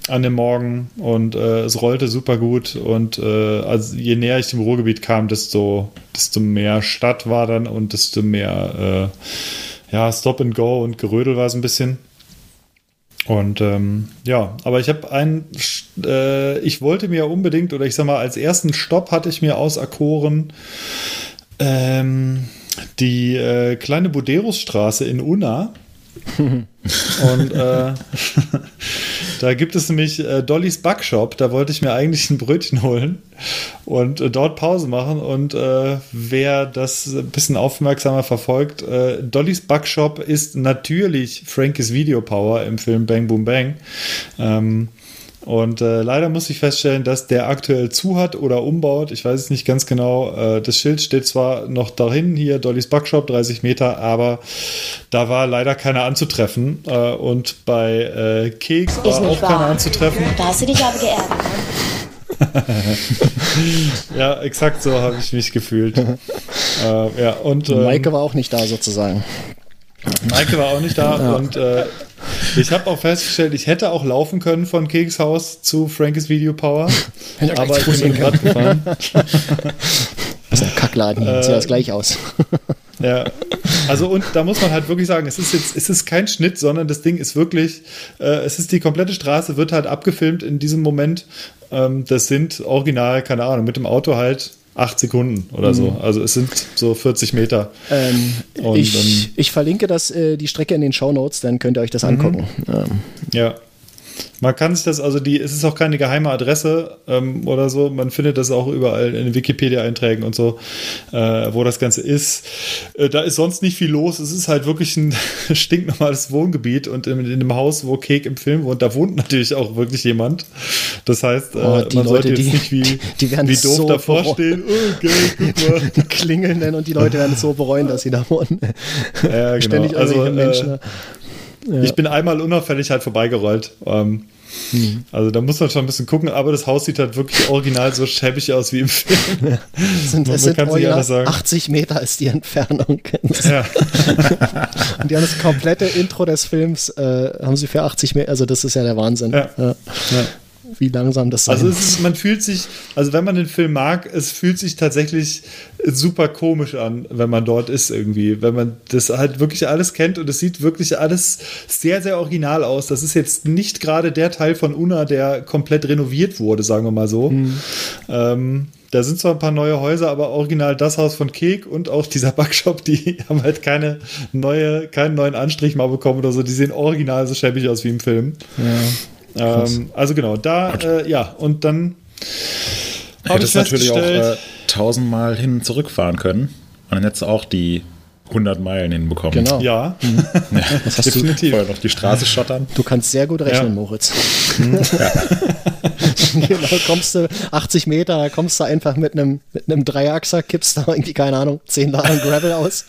an dem Morgen und äh, es rollte super gut und äh, also je näher ich dem Ruhrgebiet kam, desto, desto mehr Stadt war dann und desto mehr äh, ja, Stop and Go und Gerödel war es ein bisschen. Und ähm, ja, aber ich habe einen, äh, ich wollte mir unbedingt, oder ich sag mal, als ersten Stopp hatte ich mir auserkoren, ähm, die äh, kleine Buderusstraße in Unna. und äh, da gibt es nämlich äh, Dollys Backshop. Da wollte ich mir eigentlich ein Brötchen holen und äh, dort Pause machen. Und äh, wer das ein bisschen aufmerksamer verfolgt, äh, Dollys Backshop ist natürlich Frankies Video Power im Film Bang Boom Bang. Ähm, und äh, leider muss ich feststellen, dass der aktuell zu hat oder umbaut. Ich weiß es nicht ganz genau. Äh, das Schild steht zwar noch dahin, hier Dollys Backshop, 30 Meter, aber da war leider keiner anzutreffen. Äh, und bei äh, Keks war auch wahr. keiner anzutreffen. Da hast du dich aber geärgert. Ne? ja, exakt so habe ich mich gefühlt. äh, ja, und, ähm, Maike war auch nicht da sozusagen. Maike war auch nicht da ja. und äh, ich habe auch festgestellt, ich hätte auch laufen können von Kekshaus zu Frankes Video Power. aber ich bin gerade gefahren. Das ist ein Kackladen äh, sieht das gleich aus. Ja, also und da muss man halt wirklich sagen, es ist jetzt, es ist kein Schnitt, sondern das Ding ist wirklich, äh, es ist die komplette Straße, wird halt abgefilmt in diesem Moment. Ähm, das sind original, keine Ahnung, mit dem Auto halt acht Sekunden oder so. Also es sind so 40 Meter. Ähm, Und, ich, ähm, ich verlinke das, äh, die Strecke in den Shownotes, dann könnt ihr euch das angucken. Ähm, Ja. Man kann sich das, also die, es ist auch keine geheime Adresse ähm, oder so. Man findet das auch überall in Wikipedia-Einträgen und so, äh, wo das Ganze ist. Äh, da ist sonst nicht viel los. Es ist halt wirklich ein stinknormales Wohngebiet und in, in dem Haus, wo Kek im Film wohnt, da wohnt natürlich auch wirklich jemand. Das heißt, äh, Oh, die man sollte Leute, jetzt die- nicht wie, die werden wie doof so davor bereuen. stehen. Oh, guck mal. die klingeln dann und die Leute werden es so bereuen, dass sie da wohnen. Ja, genau. Ständig Also, irgendwelche Menschen. Ich bin einmal unauffällig halt vorbeigerollt. Ähm, Hm. Also da muss man schon ein bisschen gucken, aber das Haus sieht halt wirklich original so schäbig aus wie im Film. sind, man sind kann sich sagen. 80 Meter ist die Entfernung. Ja. Und die haben das komplette Intro des Films, äh, haben sie für 80 Meter, also das ist ja der Wahnsinn. Ja. Ja. Wie langsam das sein Also ist, man fühlt sich, also wenn man den Film mag, es fühlt sich tatsächlich super komisch an, wenn man dort ist irgendwie. Wenn man das halt wirklich alles kennt und es sieht wirklich alles sehr, sehr original aus. Das ist jetzt nicht gerade der Teil von Una, der komplett renoviert wurde, sagen wir mal so. Ähm, da sind zwar ein paar neue Häuser, aber original das Haus von Kek und auch dieser Backshop, die haben halt keine neue, keinen neuen Anstrich mal bekommen oder so. Die sehen original so schäbig aus wie im Film. Ähm, also genau, da, äh, ja, und dann Hättest natürlich auch äh, tausendmal hin und zurückfahren können. Und dann hättest du auch die 100 Meilen hinbekommen. Genau. ja, Was hast du? definitiv. Vorher noch die Straße schottern. Du kannst sehr gut rechnen, Ja. Moritz. genau, kommst du 80 Meter, kommst du einfach mit einem mit einem Dreiachser, kippst da irgendwie, keine Ahnung, 10 Laden Gravel aus,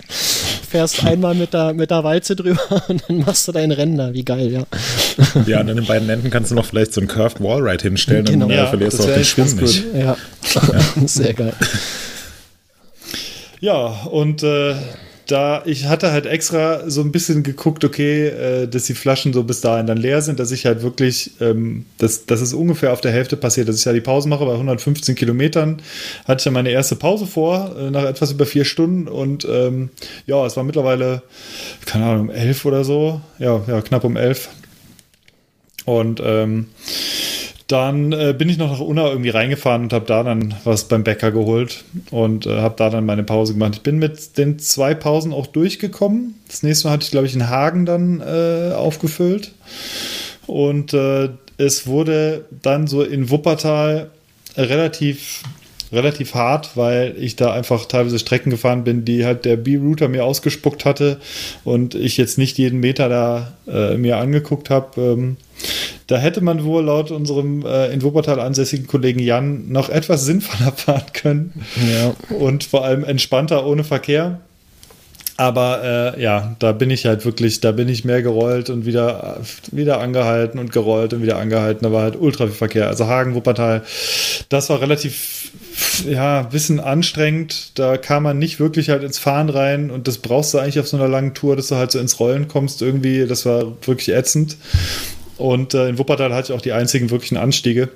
fährst einmal mit der, mit der Walze drüber und dann machst du dein Rennen da. Wie geil, ja. Ja, und an den beiden Enden kannst du noch vielleicht so einen Curved Wallride hinstellen Genau. und dann Ja, verlierst das du auch den Schwung nicht. Ja, sehr geil. Ja, und äh, da ich hatte halt extra so ein bisschen geguckt, okay, äh, dass die Flaschen so bis dahin dann leer sind, dass ich halt wirklich, ähm, dass, dass es ungefähr auf der Hälfte passiert, dass ich ja die Pause mache bei 115 Kilometern. Hatte ich ja meine erste Pause vor, äh, nach etwas über vier Stunden und ähm, ja, es war mittlerweile, keine Ahnung, um elf oder so, ja, ja, knapp um elf. Und ähm, dann äh, bin ich noch nach Unna irgendwie reingefahren und habe da dann was beim Bäcker geholt und äh, habe da dann meine Pause gemacht. Ich bin mit den zwei Pausen auch durchgekommen. Das nächste Mal hatte ich, glaube ich, in Hagen dann äh, aufgefüllt. Und äh, es wurde dann so in Wuppertal relativ relativ hart, weil ich da einfach teilweise Strecken gefahren bin, die halt der B-Router mir ausgespuckt hatte und ich jetzt nicht jeden Meter da äh, mir angeguckt habe. Ähm, da hätte man wohl laut unserem äh, in Wuppertal ansässigen Kollegen Jan noch etwas sinnvoller fahren können Ja. und vor allem entspannter ohne Verkehr. Aber äh, ja, da bin ich halt wirklich, da bin ich mehr gerollt und wieder, wieder angehalten und gerollt und wieder angehalten. Da war halt ultra viel Verkehr. Also Hagen, Wuppertal, das war relativ, ja, ein bisschen anstrengend. Da kam man nicht wirklich halt ins Fahren rein und das brauchst du eigentlich auf so einer langen Tour, dass du halt so ins Rollen kommst irgendwie. Das war wirklich ätzend. Und äh, in Wuppertal hatte ich auch die einzigen wirklichen Anstiege.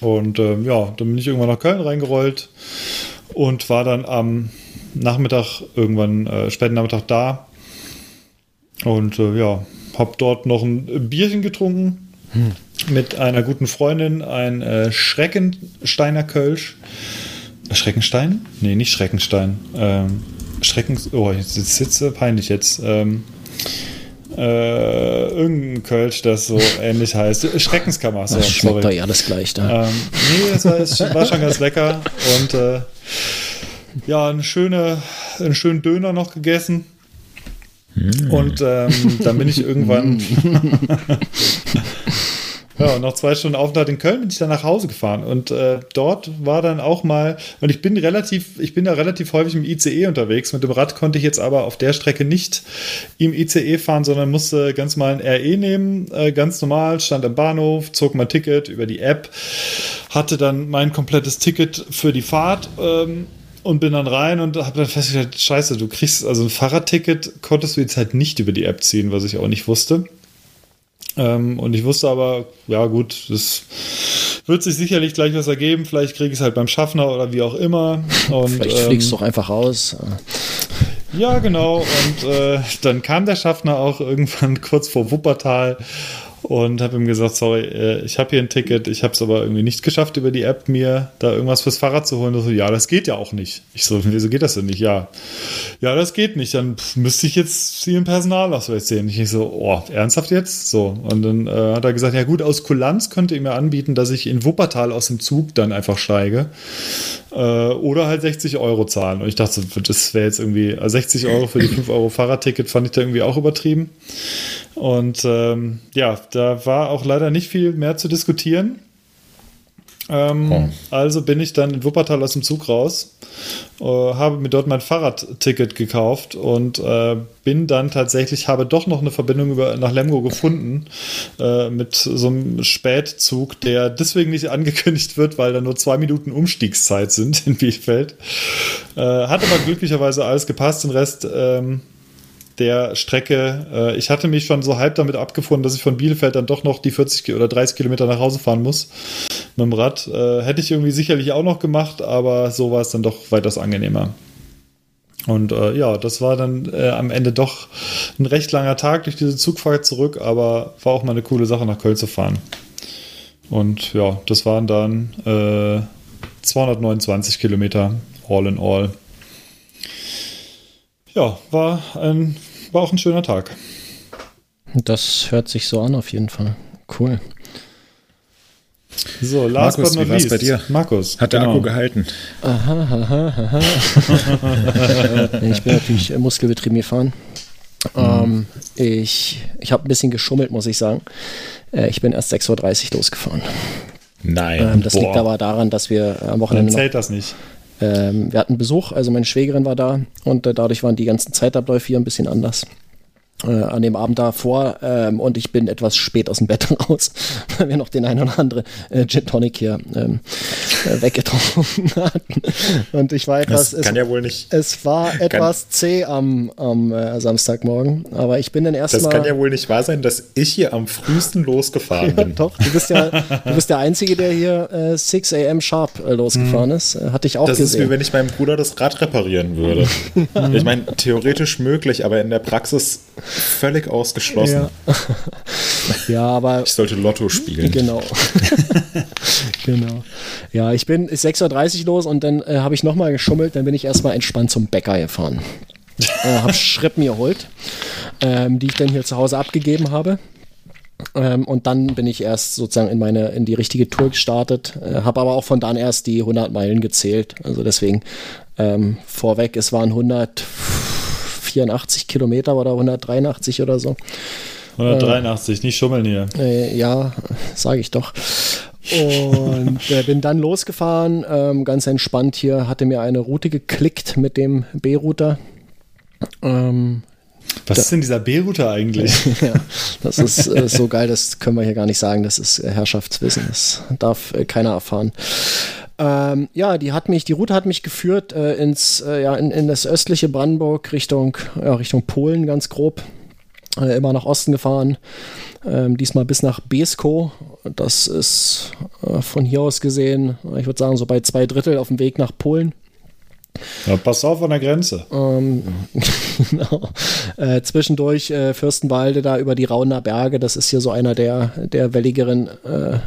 Und äh, ja, dann bin ich irgendwann nach Köln reingerollt und war dann am Nachmittag, irgendwann äh, späten Nachmittag da. Und äh, ja, habe dort noch ein Bierchen getrunken mit einer guten Freundin, ein äh, Schreckensteiner Kölsch. Schreckenstein? Nee, nicht Schreckenstein. Ähm, Schrecken. Oh, jetzt jetzt peinlich jetzt. Ähm, äh, irgendein Kölsch, das so ähnlich heißt. Schreckenskammer, so, Das schmeckt sorry. doch eh alles gleich da. Ähm, nee, es war, war schon ganz lecker. Und äh, ja, eine schöne, einen schönen Döner noch gegessen. Und ähm, dann bin ich irgendwann. ja, und nach zwei Stunden Aufenthalt in Köln bin ich dann nach Hause gefahren. Und äh, dort war dann auch mal, und ich bin relativ, ich bin da relativ häufig im ICE unterwegs. Mit dem Rad konnte ich jetzt aber auf der Strecke nicht im ICE fahren, sondern musste ganz mal ein RE nehmen, äh, ganz normal, stand am Bahnhof, zog mein Ticket über die App, hatte dann mein komplettes Ticket für die Fahrt. Ähm, und bin dann rein und habe dann festgestellt, scheiße, du kriegst, also ein Fahrradticket konntest du jetzt halt nicht über die App ziehen, was ich auch nicht wusste. Ähm, und ich wusste aber, ja gut, das wird sich sicherlich gleich was ergeben. Vielleicht kriege ich es halt beim Schaffner oder wie auch immer. Und, Vielleicht ähm, fliegst du doch einfach raus. ja, genau. Und äh, dann kam der Schaffner auch irgendwann kurz vor Wuppertal und habe ihm gesagt, sorry, äh, ich habe hier ein Ticket, ich habe es aber irgendwie nicht geschafft über die App mir da irgendwas fürs Fahrrad zu holen. Und so, ja, das geht ja auch nicht. Ich so, wieso geht das denn nicht? Ja, ja, das geht nicht. Dann müsste ich jetzt hier einen Personalausweis sehen. Ich so, oh, ernsthaft jetzt? So und dann äh, hat er gesagt, ja gut, aus Kulanz könnte ich mir anbieten, dass ich in Wuppertal aus dem Zug dann einfach steige oder halt 60 Euro zahlen. Und ich dachte, das wäre jetzt irgendwie also 60 Euro für die 5 Euro Fahrradticket fand ich da irgendwie auch übertrieben. Und ähm, ja, da war auch leider nicht viel mehr zu diskutieren. Ähm, oh. Also bin ich dann in Wuppertal aus dem Zug raus, äh, habe mir dort mein Fahrradticket gekauft und äh, bin dann tatsächlich, habe doch noch eine Verbindung über, nach Lemgo gefunden äh, mit so einem Spätzug, der deswegen nicht angekündigt wird, weil da nur zwei Minuten Umstiegszeit sind in Bielefeld. Äh, hat aber glücklicherweise alles gepasst, den Rest ähm, der Strecke. Äh, ich hatte mich schon so halb damit abgefunden, dass ich von Bielefeld dann doch noch die 40 oder 30 Kilometer nach Hause fahren muss mit dem Rad. Äh, hätte ich irgendwie sicherlich auch noch gemacht, aber so war es dann doch weitaus angenehmer. Und äh, ja, das war dann äh, am Ende doch ein recht langer Tag durch diese Zugfahrt zurück, aber war auch mal eine coole Sache, nach Köln zu fahren. Und ja, das waren dann äh, 229 Kilometer all in all. Ja, war ein war auch ein schöner Tag. Das hört sich so an, auf jeden Fall. Cool. So, last Markus, but not least. bei dir? Markus. Hat der genau. Akku gehalten? Aha, aha, aha. ich bin natürlich muskelbetrieben gefahren. Mhm. Ähm, ich ich habe ein bisschen geschummelt, muss ich sagen. Äh, ich bin erst 6.30 Uhr losgefahren. Nein. Ähm, das Boah. liegt aber daran, dass wir am Wochenende. Dann zählt das nicht. Ähm, wir hatten Besuch, also meine Schwägerin war da und äh, dadurch waren die ganzen Zeitabläufe hier ein bisschen anders äh, an dem Abend davor ähm, und ich bin etwas spät aus dem Bett raus, weil wir noch den einen oder anderen äh, Gin Tonic hier ähm, äh, weggetrunken hatten. Und ich war etwas. Das kann es, ja wohl nicht. Es war etwas zäh am, am äh, Samstagmorgen, aber ich bin dann erstmal. Das kann ja wohl nicht wahr sein, dass ich hier am frühesten losgefahren ja, bin. Doch, du bist ja du bist der Einzige, der hier äh, 6 a.m. sharp äh, losgefahren hm. ist. Äh, hatte ich auch das gesehen. Das ist wie wenn ich meinem Bruder das Rad reparieren würde. ich meine, theoretisch möglich, aber in der Praxis völlig ausgeschlossen. Ja, ja aber. Ich sollte Lotto spielen. Genau. genau. Ja, ich bin 6.30 Uhr los und dann äh, habe ich nochmal geschummelt, dann bin ich erstmal entspannt zum Bäcker gefahren. äh, habe Schrippen geholt, ähm, die ich dann hier zu Hause abgegeben habe. Ähm, und dann bin ich erst sozusagen in meine in die richtige Tour gestartet, äh, habe aber auch von dann erst die 100 Meilen gezählt. Also deswegen ähm, vorweg, es waren 100 184 Kilometer oder 183 oder so. 183, äh, nicht schummeln hier. Äh, ja, sage ich doch. Und äh, bin dann losgefahren, ähm, ganz entspannt hier, hatte mir eine Route geklickt mit dem B-Router. Ähm, was da, ist denn dieser B-Router eigentlich? ja, das ist äh, so geil, das können wir hier gar nicht sagen. Das ist Herrschaftswissen, das darf äh, keiner erfahren. Ähm, ja, die hat mich, die Route hat mich geführt äh, ins, äh, ja, in, in das östliche Brandenburg Richtung, ja, Richtung Polen ganz grob. Äh, immer nach Osten gefahren. Ähm, diesmal bis nach Besko. Das ist äh, von hier aus gesehen, ich würde sagen, so bei zwei Drittel auf dem Weg nach Polen. Ja, pass auf an der Grenze. Ähm, genau. Äh, zwischendurch äh, Fürstenwalde da über die Rauner Berge. Das ist hier so einer der, der welligeren äh,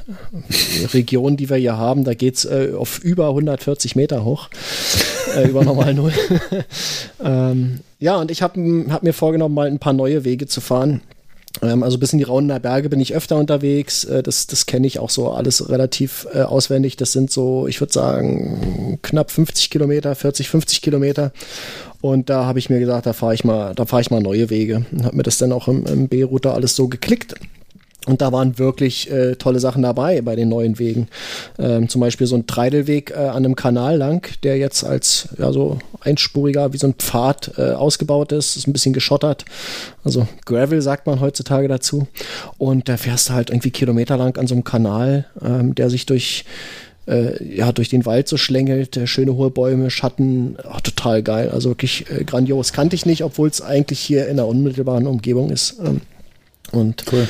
Regionen, die wir hier haben. Da geht es äh, auf über 140 Meter hoch. Äh, über normal Null. ähm, ja, und ich habe hab mir vorgenommen, mal ein paar neue Wege zu fahren. Ähm, also bis in die Rauner Berge bin ich öfter unterwegs. Äh, das das kenne ich auch so alles relativ äh, auswendig. Das sind so, ich würde sagen, knapp 50 Kilometer, 40, 50 Kilometer. Und da habe ich mir gesagt, da fahre ich mal, da fahre ich mal neue Wege. Und habe mir das dann auch im, im B-Router alles so geklickt. Und da waren wirklich äh, tolle Sachen dabei bei den neuen Wegen. Ähm, zum Beispiel so ein Treidelweg äh, an einem Kanal lang, der jetzt als ja, so einspuriger, wie so ein Pfad äh, ausgebaut ist. Ist ein bisschen geschottert. Also Gravel sagt man heutzutage dazu. Und da fährst du halt irgendwie Kilometer lang an so einem Kanal, ähm, der sich durch äh, ja, durch den Wald so schlängelt, schöne hohe Bäume, Schatten, oh, total geil. Also wirklich äh, grandios. Kannte ich nicht, obwohl es eigentlich hier in der unmittelbaren Umgebung ist. Ähm, und cool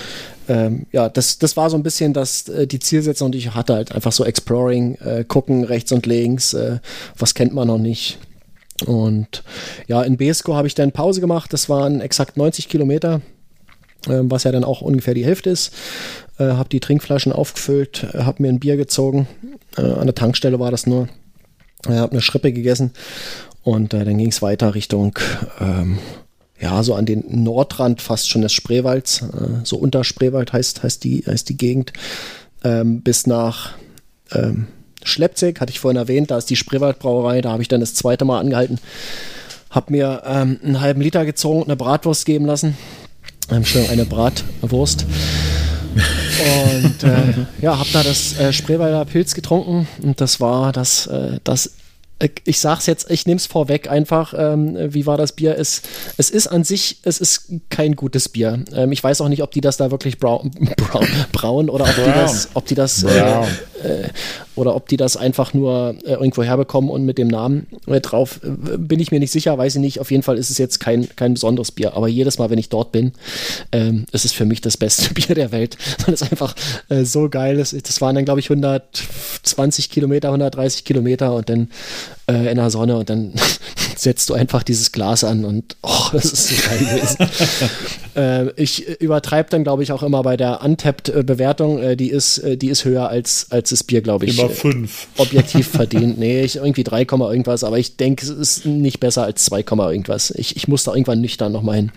ähm, ja, das, das war so ein bisschen das, äh, die Zielsetzung, die ich hatte, halt einfach so Exploring, äh, gucken rechts und links, äh, was kennt man noch nicht. Und ja, in Besko habe ich dann Pause gemacht, das waren exakt 90 Kilometer. ähm, was ja dann auch ungefähr die Hälfte ist. Äh, habe die Trinkflaschen aufgefüllt, äh, habe mir ein Bier gezogen. Äh, an der Tankstelle war das nur. Ich habe eine Schrippe gegessen und äh, dann ging es weiter Richtung, ähm, ja, so an den Nordrand fast schon des Spreewalds. Äh, so unter Spreewald heißt, heißt, die, heißt die Gegend. Ähm, bis nach ähm, Schleppzig, hatte ich vorhin erwähnt, da ist die Spreewaldbrauerei, da habe ich dann das zweite Mal angehalten. Habe mir ähm, einen halben Liter gezogen und eine Bratwurst geben lassen. Ähm, schön eine Bratwurst. Und äh, ja, habe da das äh, Spreewalder Pilz getrunken und das war das, äh, das ich sag's jetzt, ich nehme es vorweg einfach, ähm, wie war das Bier? Es, es ist an sich, es ist kein gutes Bier. Ähm, ich weiß auch nicht, ob die das da wirklich braun, braun, braun oder ob die das, ob die das äh, äh, oder ob die das einfach nur äh, irgendwo herbekommen und mit dem Namen äh, drauf, äh, bin ich mir nicht sicher, weiß ich nicht. Auf jeden Fall ist es jetzt kein, kein besonderes Bier, aber jedes Mal, wenn ich dort bin, ähm, ist es für mich das beste Bier der Welt, weil es einfach äh, so geil ist. Das waren dann, glaube ich, 120 Kilometer, 130 Kilometer und dann äh, in der Sonne und dann setzt du einfach dieses Glas an und oh, das ist so geil gewesen. äh, ich übertreibe dann, glaube ich, auch immer bei der Untapped-Bewertung. Äh, die, ist, die ist höher als, als das Bier, glaube ich. Über Objektiv verdient. Nee, ich, irgendwie 3, irgendwas, aber ich denke, es ist nicht besser als 2, irgendwas. Ich, ich muss da irgendwann nüchtern nochmal hin.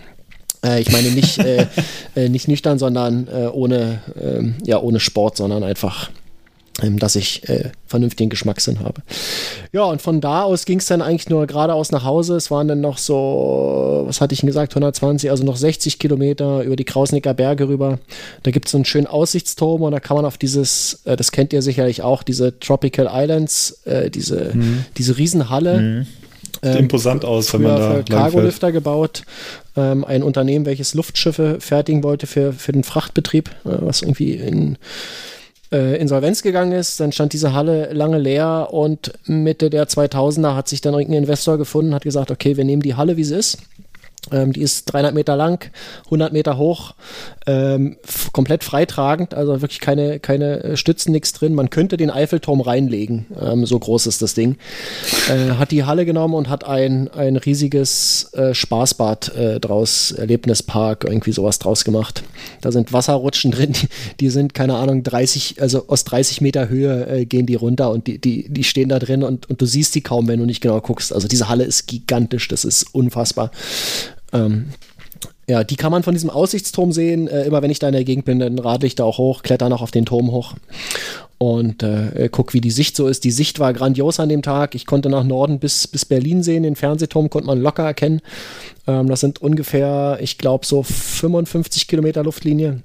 Äh, ich meine nicht, äh, äh, nicht nüchtern, sondern äh, ohne, ähm, ja, ohne Sport, sondern einfach dass ich äh, vernünftigen Geschmackssinn habe. Ja, und von da aus ging es dann eigentlich nur geradeaus nach Hause. Es waren dann noch so, was hatte ich denn gesagt, 120, also noch 60 Kilometer über die Krausnicker Berge rüber. Da gibt es so einen schönen Aussichtsturm und da kann man auf dieses, äh, das kennt ihr sicherlich auch, diese Tropical Islands, äh, diese, mhm. diese Riesenhalle. Mhm. Ähm, imposant aus, wenn man da für Cargolifter gebaut. Ähm, ein Unternehmen, welches Luftschiffe fertigen wollte für, für den Frachtbetrieb, äh, was irgendwie in äh, Insolvenz gegangen ist, dann stand diese Halle lange leer und Mitte der 2000er hat sich dann irgendein Investor gefunden, hat gesagt, okay, wir nehmen die Halle, wie sie ist ähm, die ist 300 Meter lang, 100 Meter hoch, ähm, komplett freitragend, also wirklich keine, keine äh, Stützen, nichts drin. Man könnte den Eiffelturm reinlegen, ähm, so groß ist das Ding. Äh, hat die Halle genommen und hat ein, ein riesiges äh, Spaßbad äh, draus, Erlebnispark, irgendwie sowas draus gemacht. Da sind Wasserrutschen drin, die, sind, keine Ahnung, 30, also aus 30 Meter Höhe äh, gehen die runter und die, die, die stehen da drin und, und du siehst die kaum, wenn du nicht genau guckst. Also diese Halle ist gigantisch, das ist unfassbar. Ähm, ja, die kann man von diesem Aussichtsturm sehen. Äh, immer wenn ich da in der Gegend bin, dann radel ich da auch hoch, kletter noch auf den Turm hoch und äh, guck, wie die Sicht so ist. Die Sicht war grandios an dem Tag. Ich konnte nach Norden bis, bis Berlin sehen. Den Fernsehturm konnte man locker erkennen. Ähm, das sind ungefähr, ich glaube, so 55 Kilometer Luftlinie.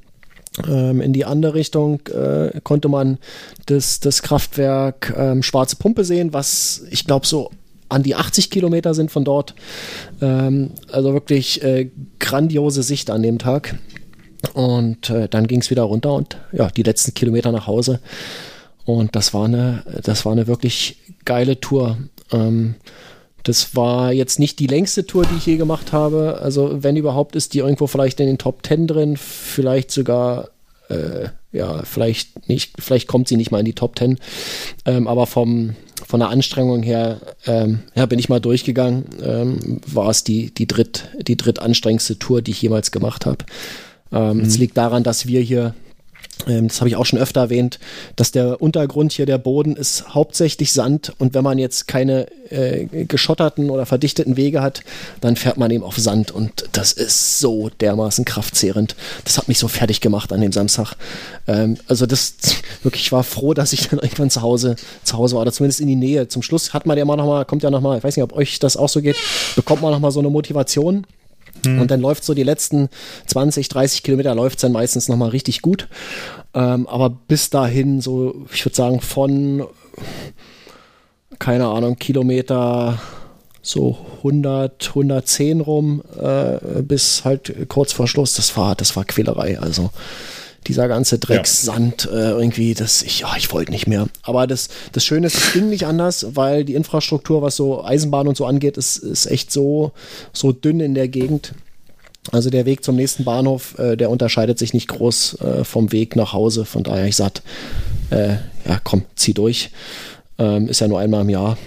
Ähm, in die andere Richtung äh, konnte man das, das Kraftwerk ähm, Schwarze Pumpe sehen, was ich glaube so an die 80 Kilometer sind von dort. Ähm, also wirklich äh, grandiose Sicht an dem Tag. Und äh, dann ging es wieder runter und ja, die letzten Kilometer nach Hause. Und das war eine, das war eine wirklich geile Tour. Ähm, das war jetzt nicht die längste Tour, die ich je gemacht habe. Also, wenn überhaupt, ist die irgendwo vielleicht in den Top 10 drin, vielleicht sogar, äh, ja, vielleicht nicht, vielleicht kommt sie nicht mal in die Top 10. Ähm, aber vom, von der Anstrengung her, ähm, ja, bin ich mal durchgegangen, ähm, war es die, die, dritt, die drittanstrengendste Tour, die ich jemals gemacht habe. Ähm, mhm. Es liegt daran, dass wir hier das habe ich auch schon öfter erwähnt, dass der Untergrund hier, der Boden ist hauptsächlich Sand und wenn man jetzt keine äh, geschotterten oder verdichteten Wege hat, dann fährt man eben auf Sand und das ist so dermaßen kraftzehrend. Das hat mich so fertig gemacht an dem Samstag. Ähm, also das wirklich, ich war froh, dass ich dann irgendwann zu Hause, zu Hause war oder zumindest in die Nähe. Zum Schluss hat man ja mal noch mal, kommt ja noch mal, ich weiß nicht, ob euch das auch so geht, bekommt man noch mal so eine Motivation hm. Und dann läuft so die letzten 20, 30 Kilometer läuft es dann meistens nochmal richtig gut. Ähm, aber bis dahin, so, ich würde sagen, von, keine Ahnung, Kilometer so 100, 110 rum äh, bis halt kurz vor Schluss, das war, das war Quälerei. Also dieser ganze Dreckssand ja. äh, irgendwie, das ich, ja, ich wollte nicht mehr. Aber das, das Schöne ist, es ging nicht anders, weil die Infrastruktur, was so Eisenbahn und so angeht, ist, ist echt so, so dünn in der Gegend. Also der Weg zum nächsten Bahnhof, äh, der unterscheidet sich nicht groß äh, vom Weg nach Hause. Von daher, ich sagte, äh, ja komm, zieh durch. Ähm, ist ja nur einmal im Jahr.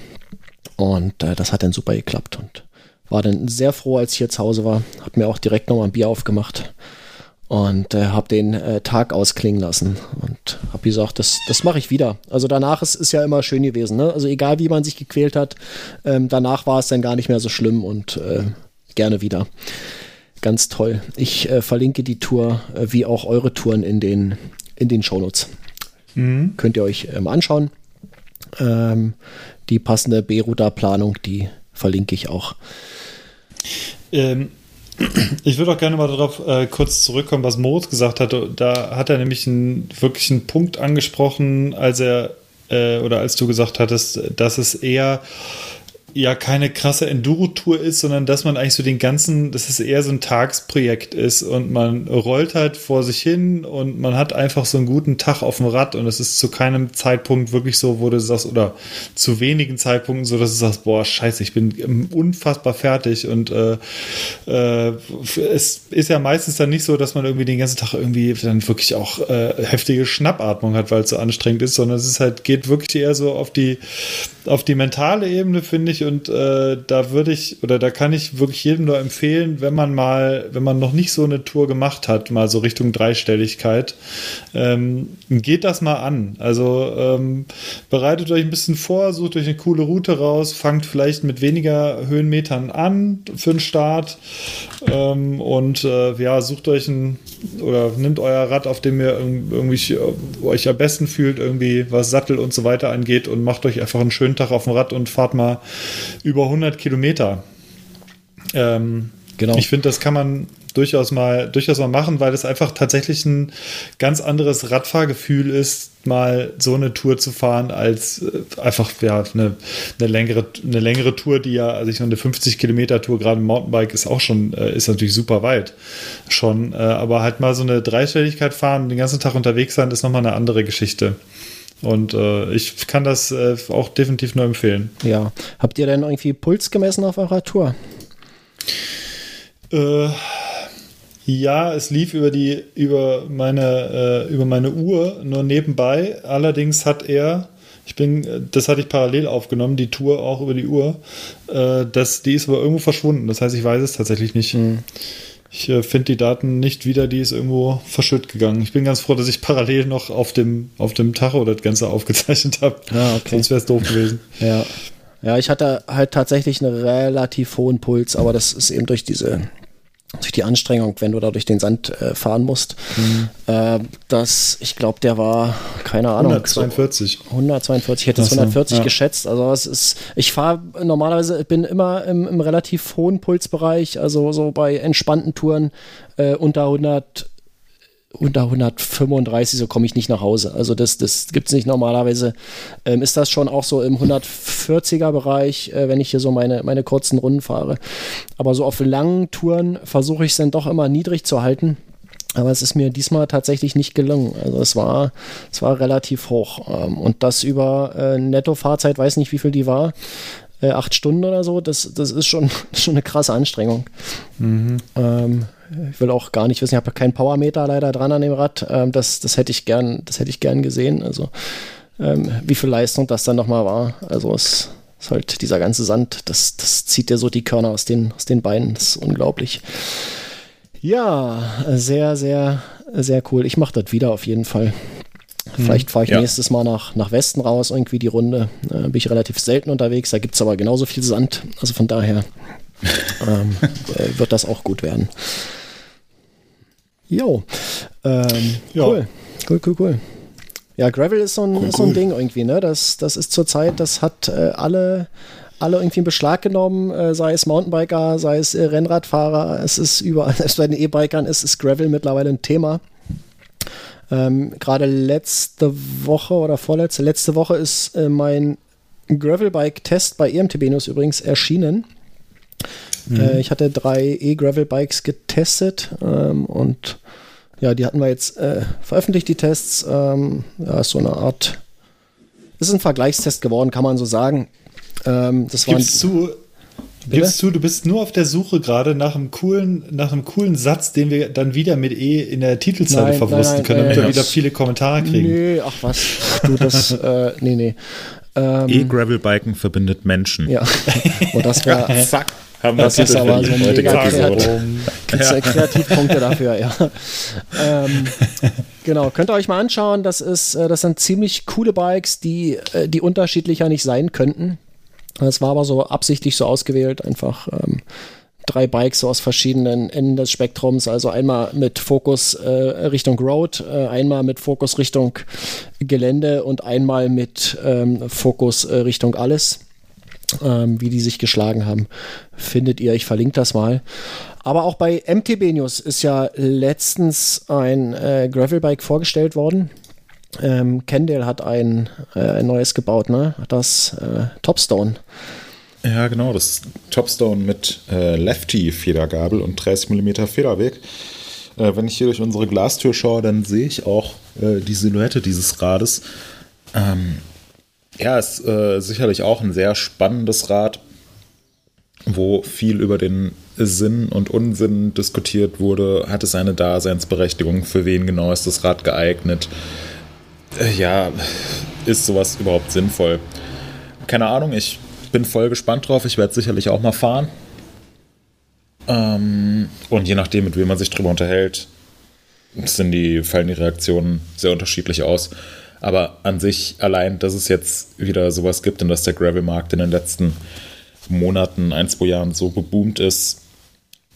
Und äh, das hat dann super geklappt und war dann sehr froh, als ich hier zu Hause war. Hab mir auch direkt nochmal ein Bier aufgemacht und äh, habe den äh, Tag ausklingen lassen und habe gesagt, das, das mache ich wieder. Also danach ist es ja immer schön gewesen. Ne? Also egal wie man sich gequält hat, ähm, danach war es dann gar nicht mehr so schlimm und äh, gerne wieder. Ganz toll. Ich äh, verlinke die Tour äh, wie auch eure Touren in den, in den Shownotes. Mhm. Könnt ihr euch ähm, anschauen. Ähm, die passende B-Router-Planung, die verlinke ich auch. Ähm, ich würde auch gerne mal darauf äh, kurz zurückkommen, was Moritz gesagt hatte. Da hat er nämlich einen, wirklich einen Punkt angesprochen, als er äh, oder als du gesagt hattest, dass es eher ja keine krasse Enduro-Tour ist, sondern dass man eigentlich so den ganzen, dass es eher so ein Tagsprojekt ist und man rollt halt vor sich hin und man hat einfach so einen guten Tag auf dem Rad und es ist zu keinem Zeitpunkt wirklich so, wo du sagst, oder zu wenigen Zeitpunkten so, dass du sagst, boah, scheiße, ich bin unfassbar fertig und äh, äh, es ist ja meistens dann nicht so, dass man irgendwie den ganzen Tag irgendwie dann wirklich auch äh, heftige Schnappatmung hat, weil es so anstrengend ist, sondern es ist halt, geht wirklich eher so auf die, auf die mentale Ebene, finde ich, und äh, da würde ich oder da kann ich wirklich jedem nur empfehlen, wenn man mal, wenn man noch nicht so eine Tour gemacht hat, mal so Richtung Dreistelligkeit, ähm, geht das mal an. Also ähm, bereitet euch ein bisschen vor, sucht euch eine coole Route raus, fangt vielleicht mit weniger Höhenmetern an für den Start ähm, und äh, ja, sucht euch ein oder nimmt euer Rad, auf dem ihr irgendwie euch am besten fühlt, irgendwie was Sattel und so weiter angeht und macht euch einfach einen schönen Tag auf dem Rad und fahrt mal über 100 Kilometer. Ähm, genau. Ich finde, das kann man durchaus mal, durchaus mal machen, weil es einfach tatsächlich ein ganz anderes Radfahrgefühl ist, mal so eine Tour zu fahren, als äh, einfach ja, eine, eine, längere, eine längere Tour, die ja, also ich meine, eine 50 Kilometer Tour, gerade im Mountainbike, ist auch schon, äh, ist natürlich super weit schon, äh, aber halt mal so eine Dreistelligkeit fahren, den ganzen Tag unterwegs sein, ist nochmal eine andere Geschichte. Und äh, ich kann das äh, auch definitiv nur empfehlen. Ja. Habt ihr denn irgendwie Puls gemessen auf eurer Tour? Äh, ja, es lief über die über meine äh, über meine Uhr nur nebenbei. Allerdings hat er ich bin, das hatte ich parallel aufgenommen, die Tour auch über die Uhr. Äh, das, die ist aber irgendwo verschwunden. Das heißt, ich weiß es tatsächlich nicht. Mhm. Ich äh, finde die Daten nicht wieder, die ist irgendwo verschütt gegangen. Ich bin ganz froh, dass ich parallel noch auf dem, auf dem Tacho das Ganze aufgezeichnet habe. Ah, okay. Sonst wäre es doof gewesen. Ja. Ja, ich hatte halt tatsächlich einen relativ hohen Puls, aber das ist eben durch diese durch die Anstrengung, wenn du da durch den Sand äh, fahren musst. Mhm. Äh, das, ich glaube, der war, keine Ahnung. 142. So 142, ich hätte es 140 ja. geschätzt. Also es ist, ich fahre normalerweise, bin immer im, im, relativ hohen Pulsbereich, also so bei entspannten Touren äh, unter 100 unter 135, so komme ich nicht nach Hause. Also das, das gibt es nicht normalerweise. Ähm, ist das schon auch so im 140er Bereich, äh, wenn ich hier so meine, meine kurzen Runden fahre. Aber so auf langen Touren versuche ich es dann doch immer niedrig zu halten. Aber es ist mir diesmal tatsächlich nicht gelungen. Also es war, es war relativ hoch. Ähm, und das über äh, Netto-Fahrzeit, weiß nicht, wie viel die war äh, acht Stunden oder so, das, das ist schon, schon eine krasse Anstrengung. Mhm. Ähm, ich will auch gar nicht wissen, ich habe keinen Powermeter leider dran an dem Rad. Ähm, das, das hätte ich gern, das hätte ich gern gesehen. Also ähm, wie viel Leistung das dann nochmal war. Also es ist halt dieser ganze Sand, das, das zieht dir so die Körner aus den, aus den Beinen. Das ist unglaublich. Ja, sehr, sehr, sehr cool. Ich mache das wieder auf jeden Fall. Vielleicht fahre ich ja. nächstes Mal nach, nach Westen raus, irgendwie die Runde. Äh, bin ich relativ selten unterwegs, da gibt es aber genauso viel Sand. Also von daher ähm, äh, wird das auch gut werden. Jo. Ähm, ja. Cool. Cool, cool, cool. Ja, Gravel ist so ein, cool, ist so ein cool. Ding irgendwie, ne? Das, das ist zurzeit, das hat äh, alle, alle irgendwie in Beschlag genommen, äh, sei es Mountainbiker, sei es äh, Rennradfahrer, es ist überall, selbst bei den E-Bikern ist, ist Gravel mittlerweile ein Thema. Ähm, Gerade letzte Woche oder vorletzte, letzte Woche ist äh, mein Gravelbike-Test bei EMTB News übrigens erschienen. Mhm. Äh, ich hatte drei E-Gravel-Bikes getestet ähm, und ja, die hatten wir jetzt äh, veröffentlicht, die Tests. Ähm, ja, ist so eine Art, ist ein Vergleichstest geworden, kann man so sagen. Ähm, das Gibst du, Gibst du, du bist nur auf der Suche gerade nach einem coolen, nach einem coolen Satz, den wir dann wieder mit E in der Titelzeile verwursten können, damit wir wieder viele Kommentare kriegen. Nee, ach was, du das, äh, nee, nee. Ähm, E-Gravel-Biken verbindet Menschen. ja. Und das wäre Zack. Haben wir Das ist aber so ein mega. Kreat- Kreativpunkte dafür, ja. ähm, genau, könnt ihr euch mal anschauen. Das ist, äh, das sind ziemlich coole Bikes, die, äh, die unterschiedlicher nicht sein könnten. Das war aber so absichtlich so ausgewählt, einfach ähm, drei Bikes so aus verschiedenen Enden des Spektrums. Also einmal mit Fokus äh, Richtung Road, äh, einmal mit Fokus Richtung Gelände und einmal mit ähm, Fokus äh, Richtung alles ähm, wie die sich geschlagen haben, findet ihr. Ich verlinke das mal. Aber auch bei MTB News ist ja letztens ein äh, Gravelbike vorgestellt worden. Ähm, Kendall hat ein, äh, ein neues gebaut, ne? Das äh, Topstone. Ja, genau, das Topstone mit äh, Lefty-Federgabel und 30 mm Federweg. Äh, wenn ich hier durch unsere Glastür schaue, dann sehe ich auch äh, die Silhouette dieses Rades. Ähm, ja, ist äh, sicherlich auch ein sehr spannendes Rad, wo viel über den Sinn und Unsinn diskutiert wurde. Hat es eine Daseinsberechtigung? Für wen genau ist das Rad geeignet? Äh, ja, ist sowas überhaupt sinnvoll? Keine Ahnung, ich bin voll gespannt drauf. Ich werde sicherlich auch mal fahren. Ähm, und je nachdem, mit wem man sich drüber unterhält, sind die, fallen die Reaktionen sehr unterschiedlich aus. Aber an sich allein, dass es jetzt wieder sowas gibt und dass der Gravel-Markt in den letzten Monaten, ein, zwei Jahren so geboomt ist,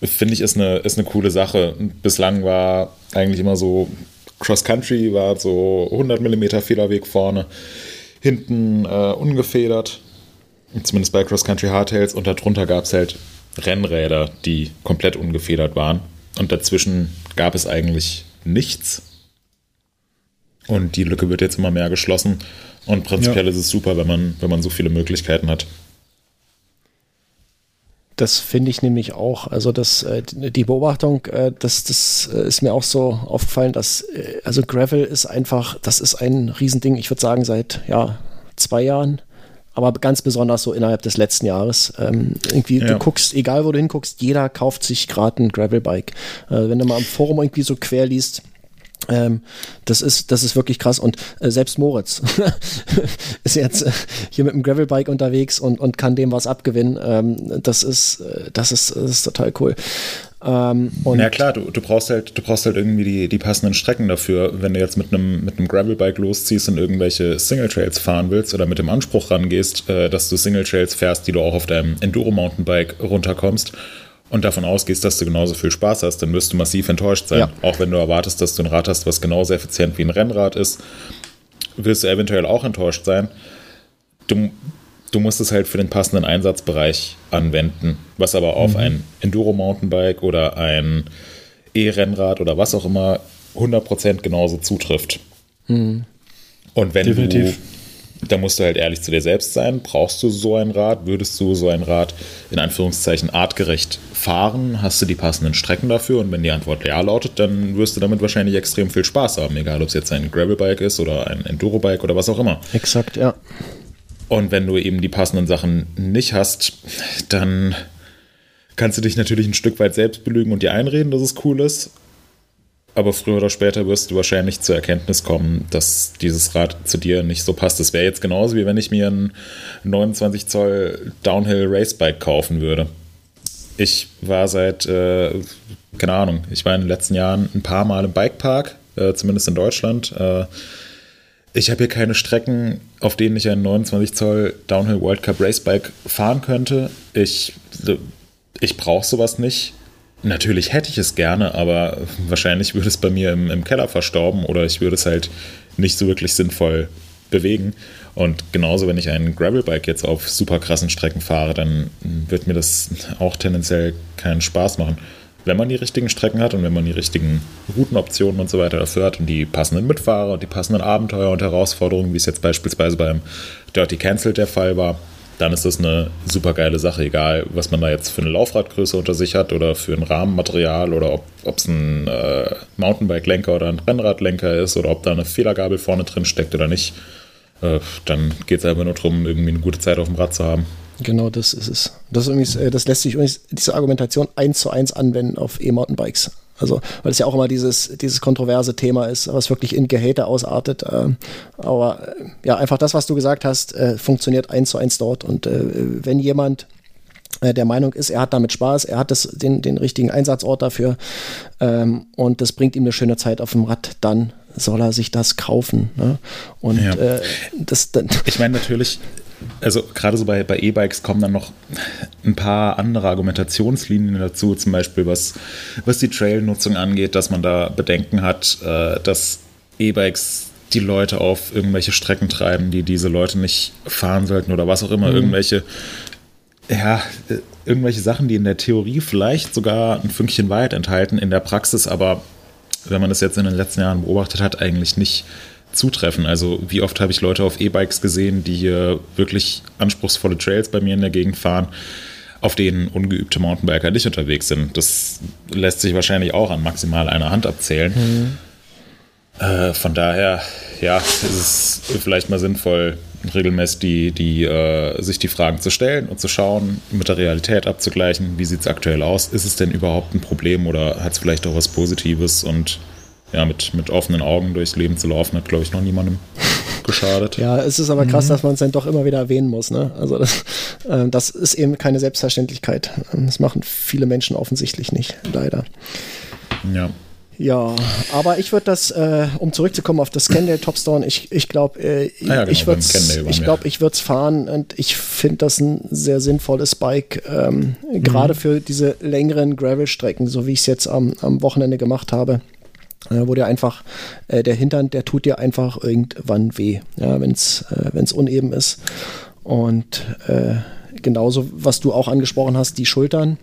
finde ich, ist eine, ist eine coole Sache. Bislang war eigentlich immer so, Cross-Country war so 100 mm Federweg vorne, hinten äh, ungefedert, zumindest bei Cross-Country Hardtails und darunter gab es halt Rennräder, die komplett ungefedert waren. Und dazwischen gab es eigentlich nichts. Und die Lücke wird jetzt immer mehr geschlossen. Und prinzipiell ist es super, wenn man, wenn man so viele Möglichkeiten hat. Das finde ich nämlich auch. Also das, äh, die Beobachtung, äh, das, das äh, ist mir auch so aufgefallen, dass also Gravel ist einfach, das ist ein Riesending. Ich würde sagen seit ja zwei Jahren, aber ganz besonders so innerhalb des letzten Jahres. Ähm, irgendwie Ja. du guckst, egal wo du hinguckst, jeder kauft sich gerade ein Gravelbike. Äh, wenn du mal im Forum irgendwie so quer liest. Ähm, das ist, das ist wirklich krass. Und äh, selbst Moritz ist jetzt äh, hier mit dem Gravelbike unterwegs und, und kann dem was abgewinnen. Ähm, das ist, äh, das ist, das ist total cool. Ähm, ja klar, du, du brauchst halt, du brauchst halt irgendwie die, die passenden Strecken dafür. Wenn du jetzt mit einem, mit einem Gravelbike losziehst und irgendwelche Single Trails fahren willst oder mit dem Anspruch rangehst, äh, dass du Single Trails fährst, die du auch auf deinem Enduro Mountainbike runterkommst und davon ausgehst, dass du genauso viel Spaß hast, dann wirst du massiv enttäuscht sein. Ja. Auch wenn du erwartest, dass du ein Rad hast, was genauso effizient wie ein Rennrad ist, wirst du eventuell auch enttäuscht sein. Du, du musst es halt für den passenden Einsatzbereich anwenden, was aber auf ein Enduro-Mountainbike oder ein E-Rennrad oder was auch immer 100% genauso zutrifft. Und wenn Definitiv. du, da musst du halt ehrlich zu dir selbst sein, brauchst du so ein Rad, würdest du so ein Rad in Anführungszeichen artgerecht fahren, hast du die passenden Strecken dafür und wenn die Antwort ja lautet, dann wirst du damit wahrscheinlich extrem viel Spaß haben, egal ob es jetzt ein Gravelbike ist oder ein Endurobike oder was auch immer. exakt, ja. Und wenn du eben die passenden Sachen nicht hast, dann kannst du dich natürlich ein Stück weit selbst belügen und dir einreden, dass es cool ist. Aber früher oder später wirst du wahrscheinlich zur Erkenntnis kommen, dass dieses Rad zu dir nicht so passt. Das wäre jetzt genauso, wie wenn ich mir ein 29 Zoll Downhill Racebike kaufen würde. Ich war seit, äh, keine Ahnung, ich war in den letzten Jahren ein paar Mal im Bikepark, äh, zumindest in Deutschland. Äh, ich habe hier keine Strecken, auf denen ich ein 29 Zoll Downhill World Cup Racebike fahren könnte. Ich, ich brauche sowas nicht. Natürlich hätte ich es gerne, aber wahrscheinlich würde es bei mir im, im Keller verstorben oder ich würde es halt nicht so wirklich sinnvoll bewegen. Und genauso, wenn ich ein Gravelbike jetzt auf super krassen Strecken fahre, dann wird mir das auch tendenziell keinen Spaß machen. Wenn man die richtigen Strecken hat und wenn man die richtigen Routenoptionen und so weiter dafür hat und die passenden Mitfahrer und die passenden Abenteuer und Herausforderungen, wie es jetzt beispielsweise beim Dirty Cancelled der Fall war, dann ist das eine super geile Sache, egal was man da jetzt für eine Laufradgröße unter sich hat oder für ein Rahmenmaterial oder ob es ein äh, Mountainbike-Lenker oder ein Rennradlenker ist oder ob da eine Fehlergabel vorne drin steckt oder nicht. Äh, dann geht es einfach nur darum, irgendwie eine gute Zeit auf dem Rad zu haben. Genau, das ist es. Das, ist übrigens, äh, das lässt sich übrigens diese Argumentation eins zu eins anwenden auf E-Mountainbikes. Also, weil es ja auch immer dieses, dieses kontroverse Thema ist, was wirklich in Gehate ausartet. Ähm, aber äh, ja, einfach das, was du gesagt hast, äh, funktioniert eins zu eins dort. Und äh, wenn jemand äh, der Meinung ist, er hat damit Spaß, er hat das, den, den richtigen Einsatzort dafür ähm, und das bringt ihm eine schöne Zeit auf dem Rad, dann soll er sich das kaufen. Ne? Und ja. äh, das dann. Ich meine natürlich, also gerade so bei, bei E-Bikes kommen dann noch ein paar andere Argumentationslinien dazu, zum Beispiel was, was die Trailnutzung angeht, dass man da Bedenken hat, äh, dass E-Bikes die Leute auf irgendwelche Strecken treiben, die diese Leute nicht fahren sollten oder was auch immer, mhm. irgendwelche ja, irgendwelche Sachen, die in der Theorie vielleicht sogar ein Fünkchen Wahrheit enthalten, in der Praxis aber, wenn man das jetzt in den letzten Jahren beobachtet hat, eigentlich nicht zutreffen. Also wie oft habe ich Leute auf E-Bikes gesehen, die hier wirklich anspruchsvolle Trails bei mir in der Gegend fahren, auf denen ungeübte Mountainbiker nicht unterwegs sind. Das lässt sich wahrscheinlich auch an maximal einer Hand abzählen. Mhm. Äh, von daher, ja, ist es vielleicht mal sinnvoll, regelmäßig die, die, äh, sich die Fragen zu stellen und zu schauen, mit der Realität abzugleichen, wie sieht es aktuell aus, ist es denn überhaupt ein Problem oder hat es vielleicht auch was Positives und ja, mit, mit offenen Augen durchs Leben zu laufen, hat, glaube ich, noch niemandem geschadet. Ja, es ist aber krass, mhm. dass man es dann doch immer wieder erwähnen muss. Ne? Also das, äh, das ist eben keine Selbstverständlichkeit. Das machen viele Menschen offensichtlich nicht, leider. Ja. Ja, aber ich würde das, äh, um zurückzukommen auf das Kendall Topstone, ich, ich glaube, äh, ah ja, genau, ich würde ich glaube, ich würde es fahren und ich finde das ein sehr sinnvolles Bike, ähm, mhm. gerade für diese längeren Gravel-Strecken, so wie ich es jetzt am, am Wochenende gemacht habe. Äh, wo dir einfach äh, der Hintern, der tut dir einfach irgendwann weh, ja, wenn es äh, uneben ist. Und äh, genauso, was du auch angesprochen hast, die Schultern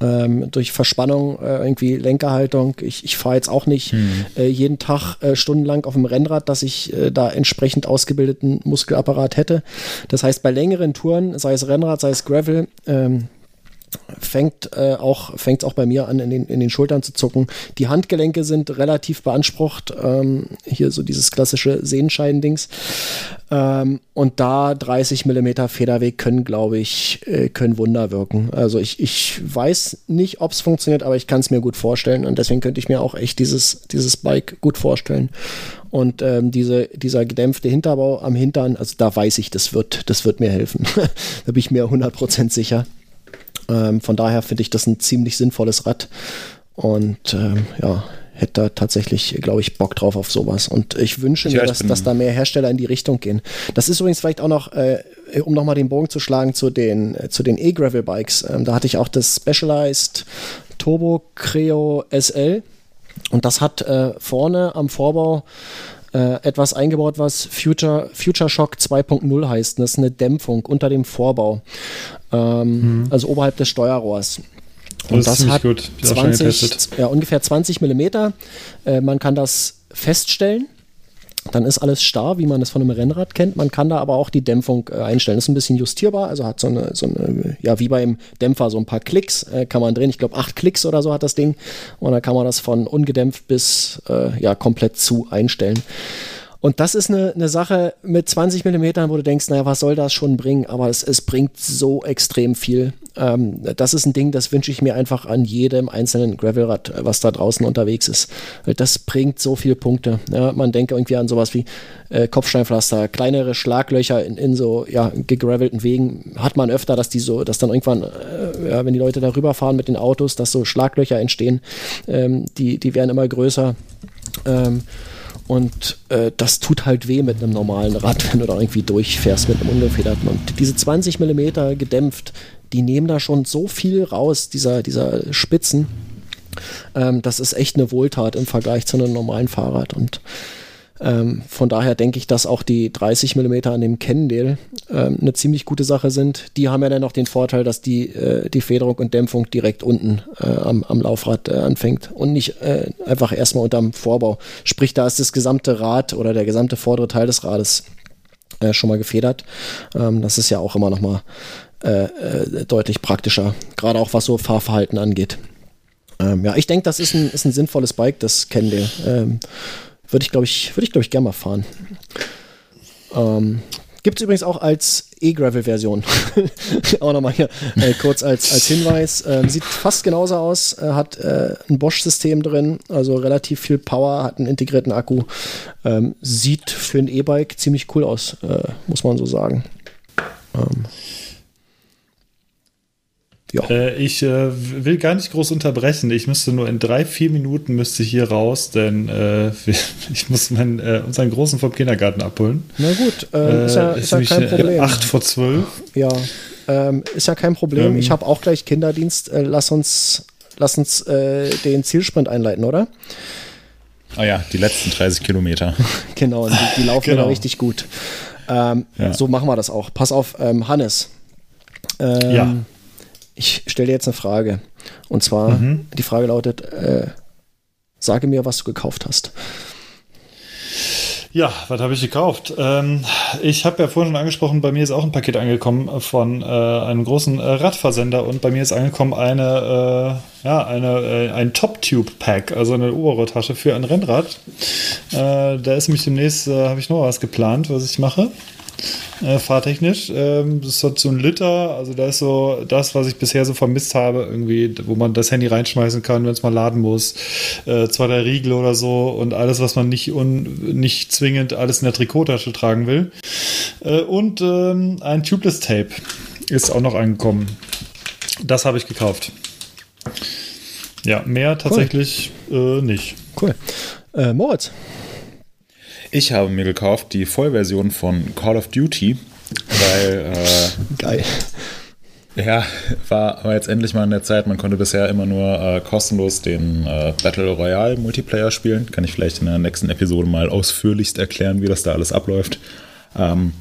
ähm, durch Verspannung, äh, irgendwie Lenkerhaltung. Ich, ich fahre jetzt auch nicht hm. äh, jeden Tag äh, stundenlang auf dem Rennrad, dass ich äh, da entsprechend ausgebildeten Muskelapparat hätte. Das heißt, bei längeren Touren, sei es Rennrad, sei es Gravel, ähm, fängt äh, auch fängt auch bei mir an in den, in den Schultern zu zucken. Die Handgelenke sind relativ beansprucht. Ähm, hier so dieses klassische Sehenscheidendings. Ähm, und da 30 mm Federweg können, glaube ich, äh, können Wunder wirken. Also ich, ich weiß nicht, ob es funktioniert, aber ich kann es mir gut vorstellen. Und deswegen könnte ich mir auch echt dieses, dieses Bike gut vorstellen. Und ähm, diese, dieser gedämpfte Hinterbau am Hintern, also da weiß ich, das wird, das wird mir helfen. da bin ich mir 100% sicher. Ähm, von daher finde ich das ein ziemlich sinnvolles Rad. Und ähm, ja, hätte da tatsächlich, glaube ich, Bock drauf auf sowas. Und ich wünsche mir, dass, dass, da mehr Hersteller in die Richtung gehen. Das ist übrigens vielleicht auch noch, äh, um nochmal den Bogen zu schlagen zu den, äh, zu den E-Gravel-Bikes. Ähm, da hatte ich auch das Specialized Turbo Creo SL. Und das hat äh, vorne am Vorbau äh, etwas eingebaut, was Future, Future Shock 2.0 heißt. Das ist eine Dämpfung unter dem Vorbau ähm, mhm. also oberhalb des Steuerrohrs. Und das, das hat 20, ja, ungefähr 20 Millimeter. Äh, man kann das feststellen. Dann ist alles starr, wie man es von einem Rennrad kennt. Man kann da aber auch die Dämpfung äh, einstellen. Ist ein bisschen justierbar, also hat so eine, so eine, ja, wie beim Dämpfer, so ein paar Klicks äh, kann man drehen. Ich glaube, acht Klicks oder so hat das Ding. Und dann kann man das von ungedämpft bis äh, ja, komplett zu einstellen. Und das ist eine, eine Sache mit 20 Millimetern, wo du denkst, naja, was soll das schon bringen? Aber es, es bringt so extrem viel. Ähm, das ist ein Ding, das wünsche ich mir einfach an jedem einzelnen Gravelrad, was da draußen unterwegs ist. Das bringt so viele Punkte. Ja, man denkt irgendwie an sowas wie äh, Kopfsteinpflaster, kleinere Schlaglöcher in, in so ja, gegravelten Wegen hat man öfter, dass die so, dass dann irgendwann, äh, ja, wenn die Leute darüber fahren mit den Autos, dass so Schlaglöcher entstehen. Ähm, die, die werden immer größer. Ähm, und äh, das tut halt weh mit einem normalen Rad, wenn du da irgendwie durchfährst mit einem ungefederten. Und diese 20 mm gedämpft, die nehmen da schon so viel raus, dieser, dieser Spitzen. Ähm, das ist echt eine Wohltat im Vergleich zu einem normalen Fahrrad. Und ähm, von daher denke ich, dass auch die 30 mm an dem Cannondale ähm, eine ziemlich gute Sache sind. Die haben ja dann noch den Vorteil, dass die, äh, die Federung und Dämpfung direkt unten äh, am, am Laufrad äh, anfängt und nicht äh, einfach erstmal unterm Vorbau. Sprich, da ist das gesamte Rad oder der gesamte vordere Teil des Rades äh, schon mal gefedert. Ähm, das ist ja auch immer noch mal äh, deutlich praktischer, gerade auch was so Fahrverhalten angeht. Ähm, ja, ich denke, das ist ein, ist ein sinnvolles Bike, das Cannondale. Würde ich, glaube ich, würde ich, glaube ich, gerne mal fahren. Ähm, Gibt es übrigens auch als E-Gravel-Version. Auch nochmal hier äh, kurz als, als Hinweis. Ähm, sieht fast genauso aus, äh, hat äh, ein Bosch-System drin, also relativ viel Power, hat einen integrierten Akku. Ähm, sieht für ein E-Bike ziemlich cool aus, äh, muss man so sagen. Ähm, ja. Äh, ich äh, will gar nicht groß unterbrechen. Ich müsste nur in drei, vier Minuten müsste ich hier raus, denn äh, ich muss meinen, äh, unseren Großen vom Kindergarten abholen. Na gut, äh, ist ja, ist ja kein Problem. Acht vor zwölf. Ja, ähm, ist ja kein Problem. Ähm, ich habe auch gleich Kinderdienst. Äh, lass uns, lass uns den Zielsprint einleiten, oder? Ah oh ja, die letzten 30 Kilometer. genau, die, die laufen genau. richtig gut. Ähm, ja. So machen wir das auch. Pass auf, ähm, Hannes. Ähm, ja ich stelle dir jetzt eine Frage. Und zwar, mhm. die Frage lautet, äh, sage mir, was du gekauft hast. Ja, was habe ich gekauft? Ähm, ich habe ja vorhin schon angesprochen, bei mir ist auch ein Paket angekommen von äh, einem großen äh, Radversender und bei mir ist angekommen eine, äh, ja, eine, äh, ein Top-Tube-Pack, also eine Oberrohrtasche für ein Rennrad. Äh, da ist nämlich demnächst, äh, habe ich noch was geplant, was ich mache äh, fahrtechnisch. Ähm, das hat so ein Liter, also da ist so das, was ich bisher so vermisst habe, irgendwie, wo man das Handy reinschmeißen kann, wenn es mal laden muss. Äh, zwei, drei Riegel oder so und alles, was man nicht, un, nicht zwingend alles in der Trikottasche tragen will. Äh, und ähm, ein Tubeless Tape ist auch noch angekommen. Das habe ich gekauft. Ja, mehr tatsächlich cool. äh, nicht. Cool. Äh, Moritz. Ich habe mir gekauft die Vollversion von Call of Duty, weil. Äh, Geil. Ja, war, war jetzt endlich mal in der Zeit. Man konnte bisher immer nur äh, kostenlos den äh, Battle Royale Multiplayer spielen. Kann ich vielleicht in der nächsten Episode mal ausführlichst erklären, wie das da alles abläuft. Ähm,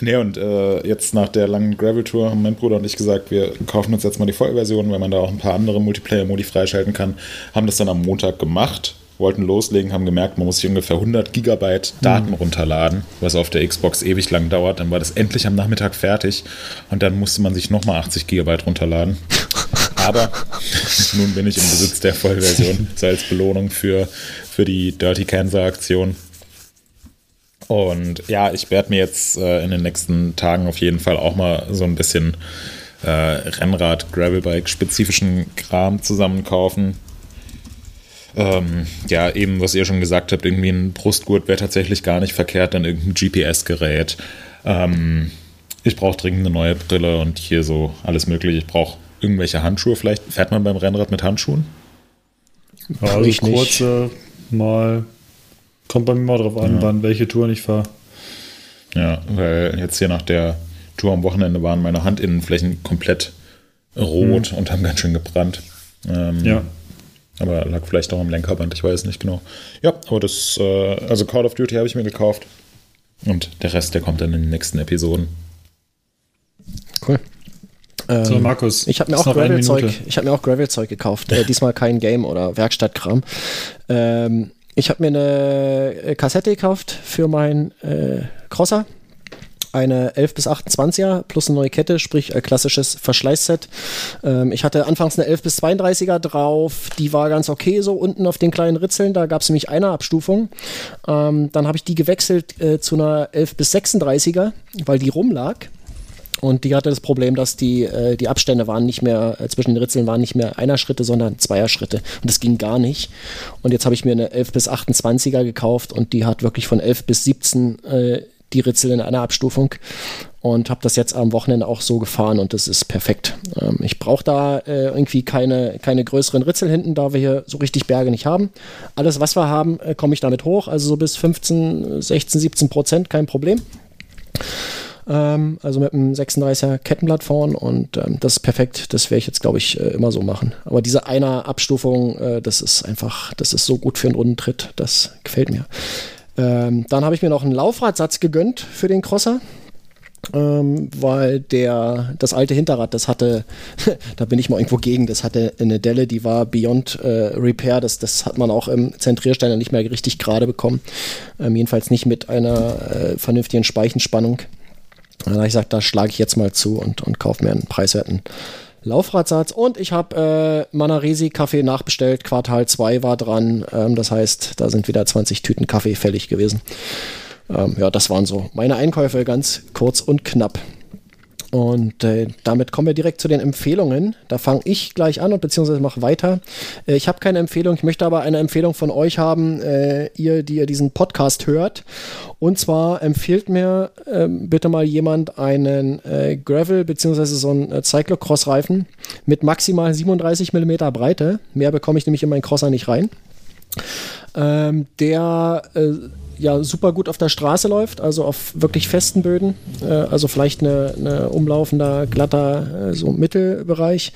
Nee, und äh, jetzt nach der langen Gravel-Tour haben mein Bruder und ich gesagt, wir kaufen uns jetzt mal die Vollversion, weil man da auch ein paar andere Multiplayer-Modi freischalten kann. Haben das dann am Montag gemacht wollten loslegen, haben gemerkt, man muss sich ungefähr 100 Gigabyte Daten mhm. runterladen, was auf der Xbox ewig lang dauert. Dann war das endlich am Nachmittag fertig und dann musste man sich nochmal 80 Gigabyte runterladen. Aber nun bin ich im Besitz der Vollversion, so als Belohnung für, für die Dirty Kansas Aktion. Und ja, ich werde mir jetzt äh, in den nächsten Tagen auf jeden Fall auch mal so ein bisschen äh, Rennrad, Gravelbike-spezifischen Kram zusammenkaufen ähm, ja, eben, was ihr schon gesagt habt, irgendwie ein Brustgurt wäre tatsächlich gar nicht verkehrt, dann irgendein GPS-Gerät. Ähm, ich brauche dringend eine neue Brille und hier so alles mögliche. Ich brauche irgendwelche Handschuhe vielleicht. Fährt man beim Rennrad mit Handschuhen? Ja, also ich kurze mal. Kommt bei mir mal drauf an, ja. wann welche Touren ich fahre. Ja, weil jetzt hier nach der Tour am Wochenende waren meine Handinnenflächen komplett rot mhm. und haben ganz schön gebrannt. Ähm, ja. Aber lag vielleicht auch am Lenkerband, ich weiß nicht genau. Ja, aber das, äh, also Call of Duty habe ich mir gekauft. Und der Rest, der kommt dann in den nächsten Episoden. Cool. so, ähm, Markus. Ich habe mir, auch Gravel-Zeug, hab mir auch Gravel-Zeug gekauft. Äh, diesmal kein Game oder Werkstattkram. Ähm, ich habe mir eine Kassette gekauft für meinen äh, Crosser eine 11 bis 28er plus eine neue Kette, sprich ein klassisches Verschleißset. Ähm, ich hatte anfangs eine 11 bis 32er drauf, die war ganz okay so unten auf den kleinen Ritzeln, da gab es nämlich eine Abstufung. Ähm, dann habe ich die gewechselt äh, zu einer 11 bis 36er, weil die rumlag. Und die hatte das Problem, dass die, äh, die Abstände waren nicht mehr, äh, zwischen den Ritzeln waren nicht mehr einer Schritte, sondern zweier Schritte. Und das ging gar nicht. Und jetzt habe ich mir eine 11 bis 28er gekauft und die hat wirklich von 11 bis 17 äh, die Ritzel in einer Abstufung und habe das jetzt am Wochenende auch so gefahren und das ist perfekt. Ähm, ich brauche da äh, irgendwie keine, keine größeren Ritzel hinten, da wir hier so richtig Berge nicht haben. Alles, was wir haben, äh, komme ich damit hoch, also so bis 15, 16, 17 Prozent, kein Problem. Ähm, also mit einem 36er Kettenblatt vorn und ähm, das ist perfekt. Das werde ich jetzt, glaube ich, äh, immer so machen. Aber diese einer Abstufung, äh, das ist einfach, das ist so gut für einen Rundentritt, das gefällt mir. Ähm, dann habe ich mir noch einen Laufradsatz gegönnt für den Crosser. Ähm, weil der das alte Hinterrad, das hatte, da bin ich mal irgendwo gegen, das hatte eine Delle, die war beyond äh, repair, das, das hat man auch im Zentriersteiner nicht mehr richtig gerade bekommen, ähm, jedenfalls nicht mit einer äh, vernünftigen Speichenspannung. Dann habe ich gesagt, da schlage ich jetzt mal zu und, und kaufe mir einen preiswerten Laufradsatz und ich habe äh, Manaresi Kaffee nachbestellt. Quartal 2 war dran. Ähm, das heißt, da sind wieder 20 Tüten Kaffee fällig gewesen. ähm, ja, das waren so meine Einkäufe ganz kurz und knapp. Und äh, damit kommen wir direkt zu den Empfehlungen. Da fange ich gleich an und beziehungsweise mache weiter. Äh, ich habe keine Empfehlung, ich möchte aber eine Empfehlung von euch haben, äh, ihr, die ihr diesen Podcast hört. Und zwar empfiehlt mir ähm, bitte mal jemand einen äh, Gravel beziehungsweise so einen äh, Cyclocross-Reifen mit maximal 37 mm Breite. Mehr bekomme ich nämlich in meinen Crosser nicht rein. Ähm, der äh, ja super gut auf der Straße läuft, also auf wirklich festen Böden, äh, also vielleicht eine, eine umlaufender, glatter äh, so Mittelbereich,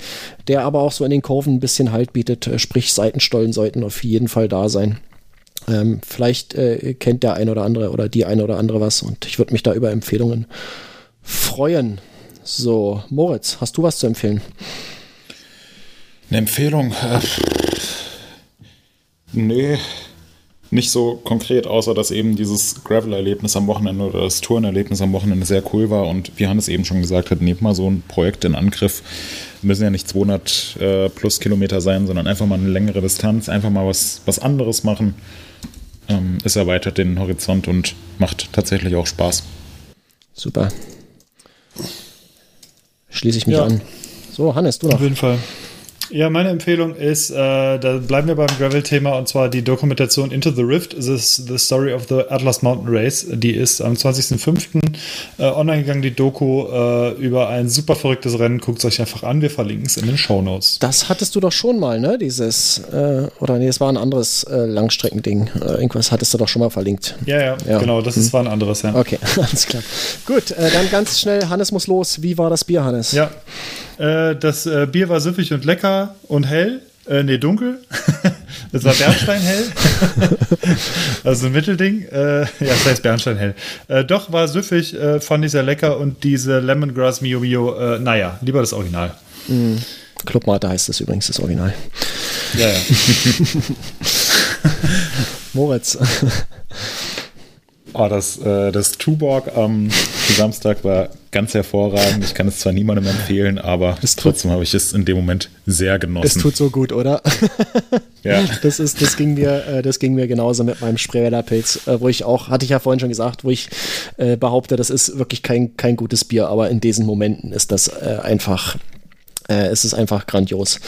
der aber auch so in den Kurven ein bisschen Halt bietet, äh, sprich Seitenstollen sollten auf jeden Fall da sein. Ähm, vielleicht äh, kennt der ein oder andere oder die eine oder andere was und ich würde mich da über Empfehlungen freuen. So, Moritz, hast du was zu empfehlen? Eine Empfehlung? Äh, nee, nicht so konkret, außer dass eben dieses Gravel-Erlebnis am Wochenende oder das Tourenerlebnis am Wochenende sehr cool war. Und wie Hannes eben schon gesagt hat, nehmt mal so ein Projekt in Angriff. Müssen ja nicht 200 äh, plus Kilometer sein, sondern einfach mal eine längere Distanz, einfach mal was, was anderes machen. Ähm, es erweitert den Horizont und macht tatsächlich auch Spaß. Super. Schließe ich mich Ja. an. So, Hannes, du noch. Auf jeden Fall. Ja, meine Empfehlung ist, äh, da bleiben wir beim Gravel-Thema und zwar die Dokumentation Into the Rift, this is the Story of the Atlas Mountain Race. Die ist am 20.05. Äh, online gegangen, die Doku äh, über ein super verrücktes Rennen. Guckt es euch einfach an, wir verlinken es in den Shownotes. Das hattest du doch schon mal, ne? Dieses, äh, oder nee, es war ein anderes äh, Langstreckending. Äh, irgendwas hattest du doch schon mal verlinkt. Ja, ja, Ja. genau, das ist, war ein anderes, ja. Okay, alles klar. Gut, äh, dann ganz schnell, Hannes muss los. Wie war das Bier, Hannes? Ja, äh, das äh, Bier war süffig und lecker und hell. Äh, nee, dunkel. Es war Bernsteinhell. also ein Mittelding. Äh, ja, das heißt Bernsteinhell. Äh, doch, war süffig, äh, fand ich sehr lecker und diese Lemongrass Mio Mio, äh, naja, lieber das Original. Clubmate heißt das übrigens, das Original. Ja, ja. Moritz. Oh, das, äh, das Tuborg am Samstag war ganz hervorragend. Ich kann es zwar niemandem empfehlen, aber Es tut- trotzdem habe ich es in dem Moment sehr Es genossen. tut so gut, oder? ja. Das ist, das ging mir, äh, das ging mir genauso mit meinem Spreewälder Pilz, äh, wo ich auch, hatte ich ja vorhin schon gesagt, wo ich äh, behaupte, das ist wirklich kein, kein gutes Bier, aber in diesen Momenten ist das äh, einfach, äh, es ist einfach grandios.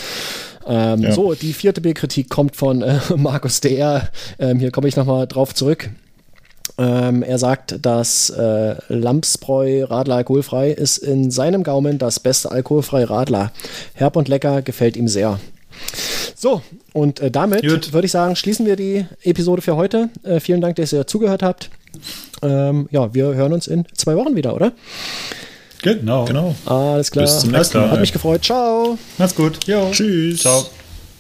Ähm, Ja. So, die vierte Bierkritik kommt von äh, Markus DR. Ähm, hier komme ich nochmal drauf zurück. Ähm, er sagt, dass äh, Lamsbräu Radler alkoholfrei ist in seinem Gaumen das beste alkoholfreie Radler. Herb und lecker, gefällt ihm sehr. So, und äh, damit würde ich sagen, schließen wir die Episode für heute. Äh, vielen Dank, dass ihr zugehört habt. Ähm, ja, wir hören uns in zwei Wochen wieder, oder? Genau. Genau. Alles klar. Bis zum nächsten klar. Hat mich gefreut. Ciao. Macht's gut. Jo. Tschüss. Ciao.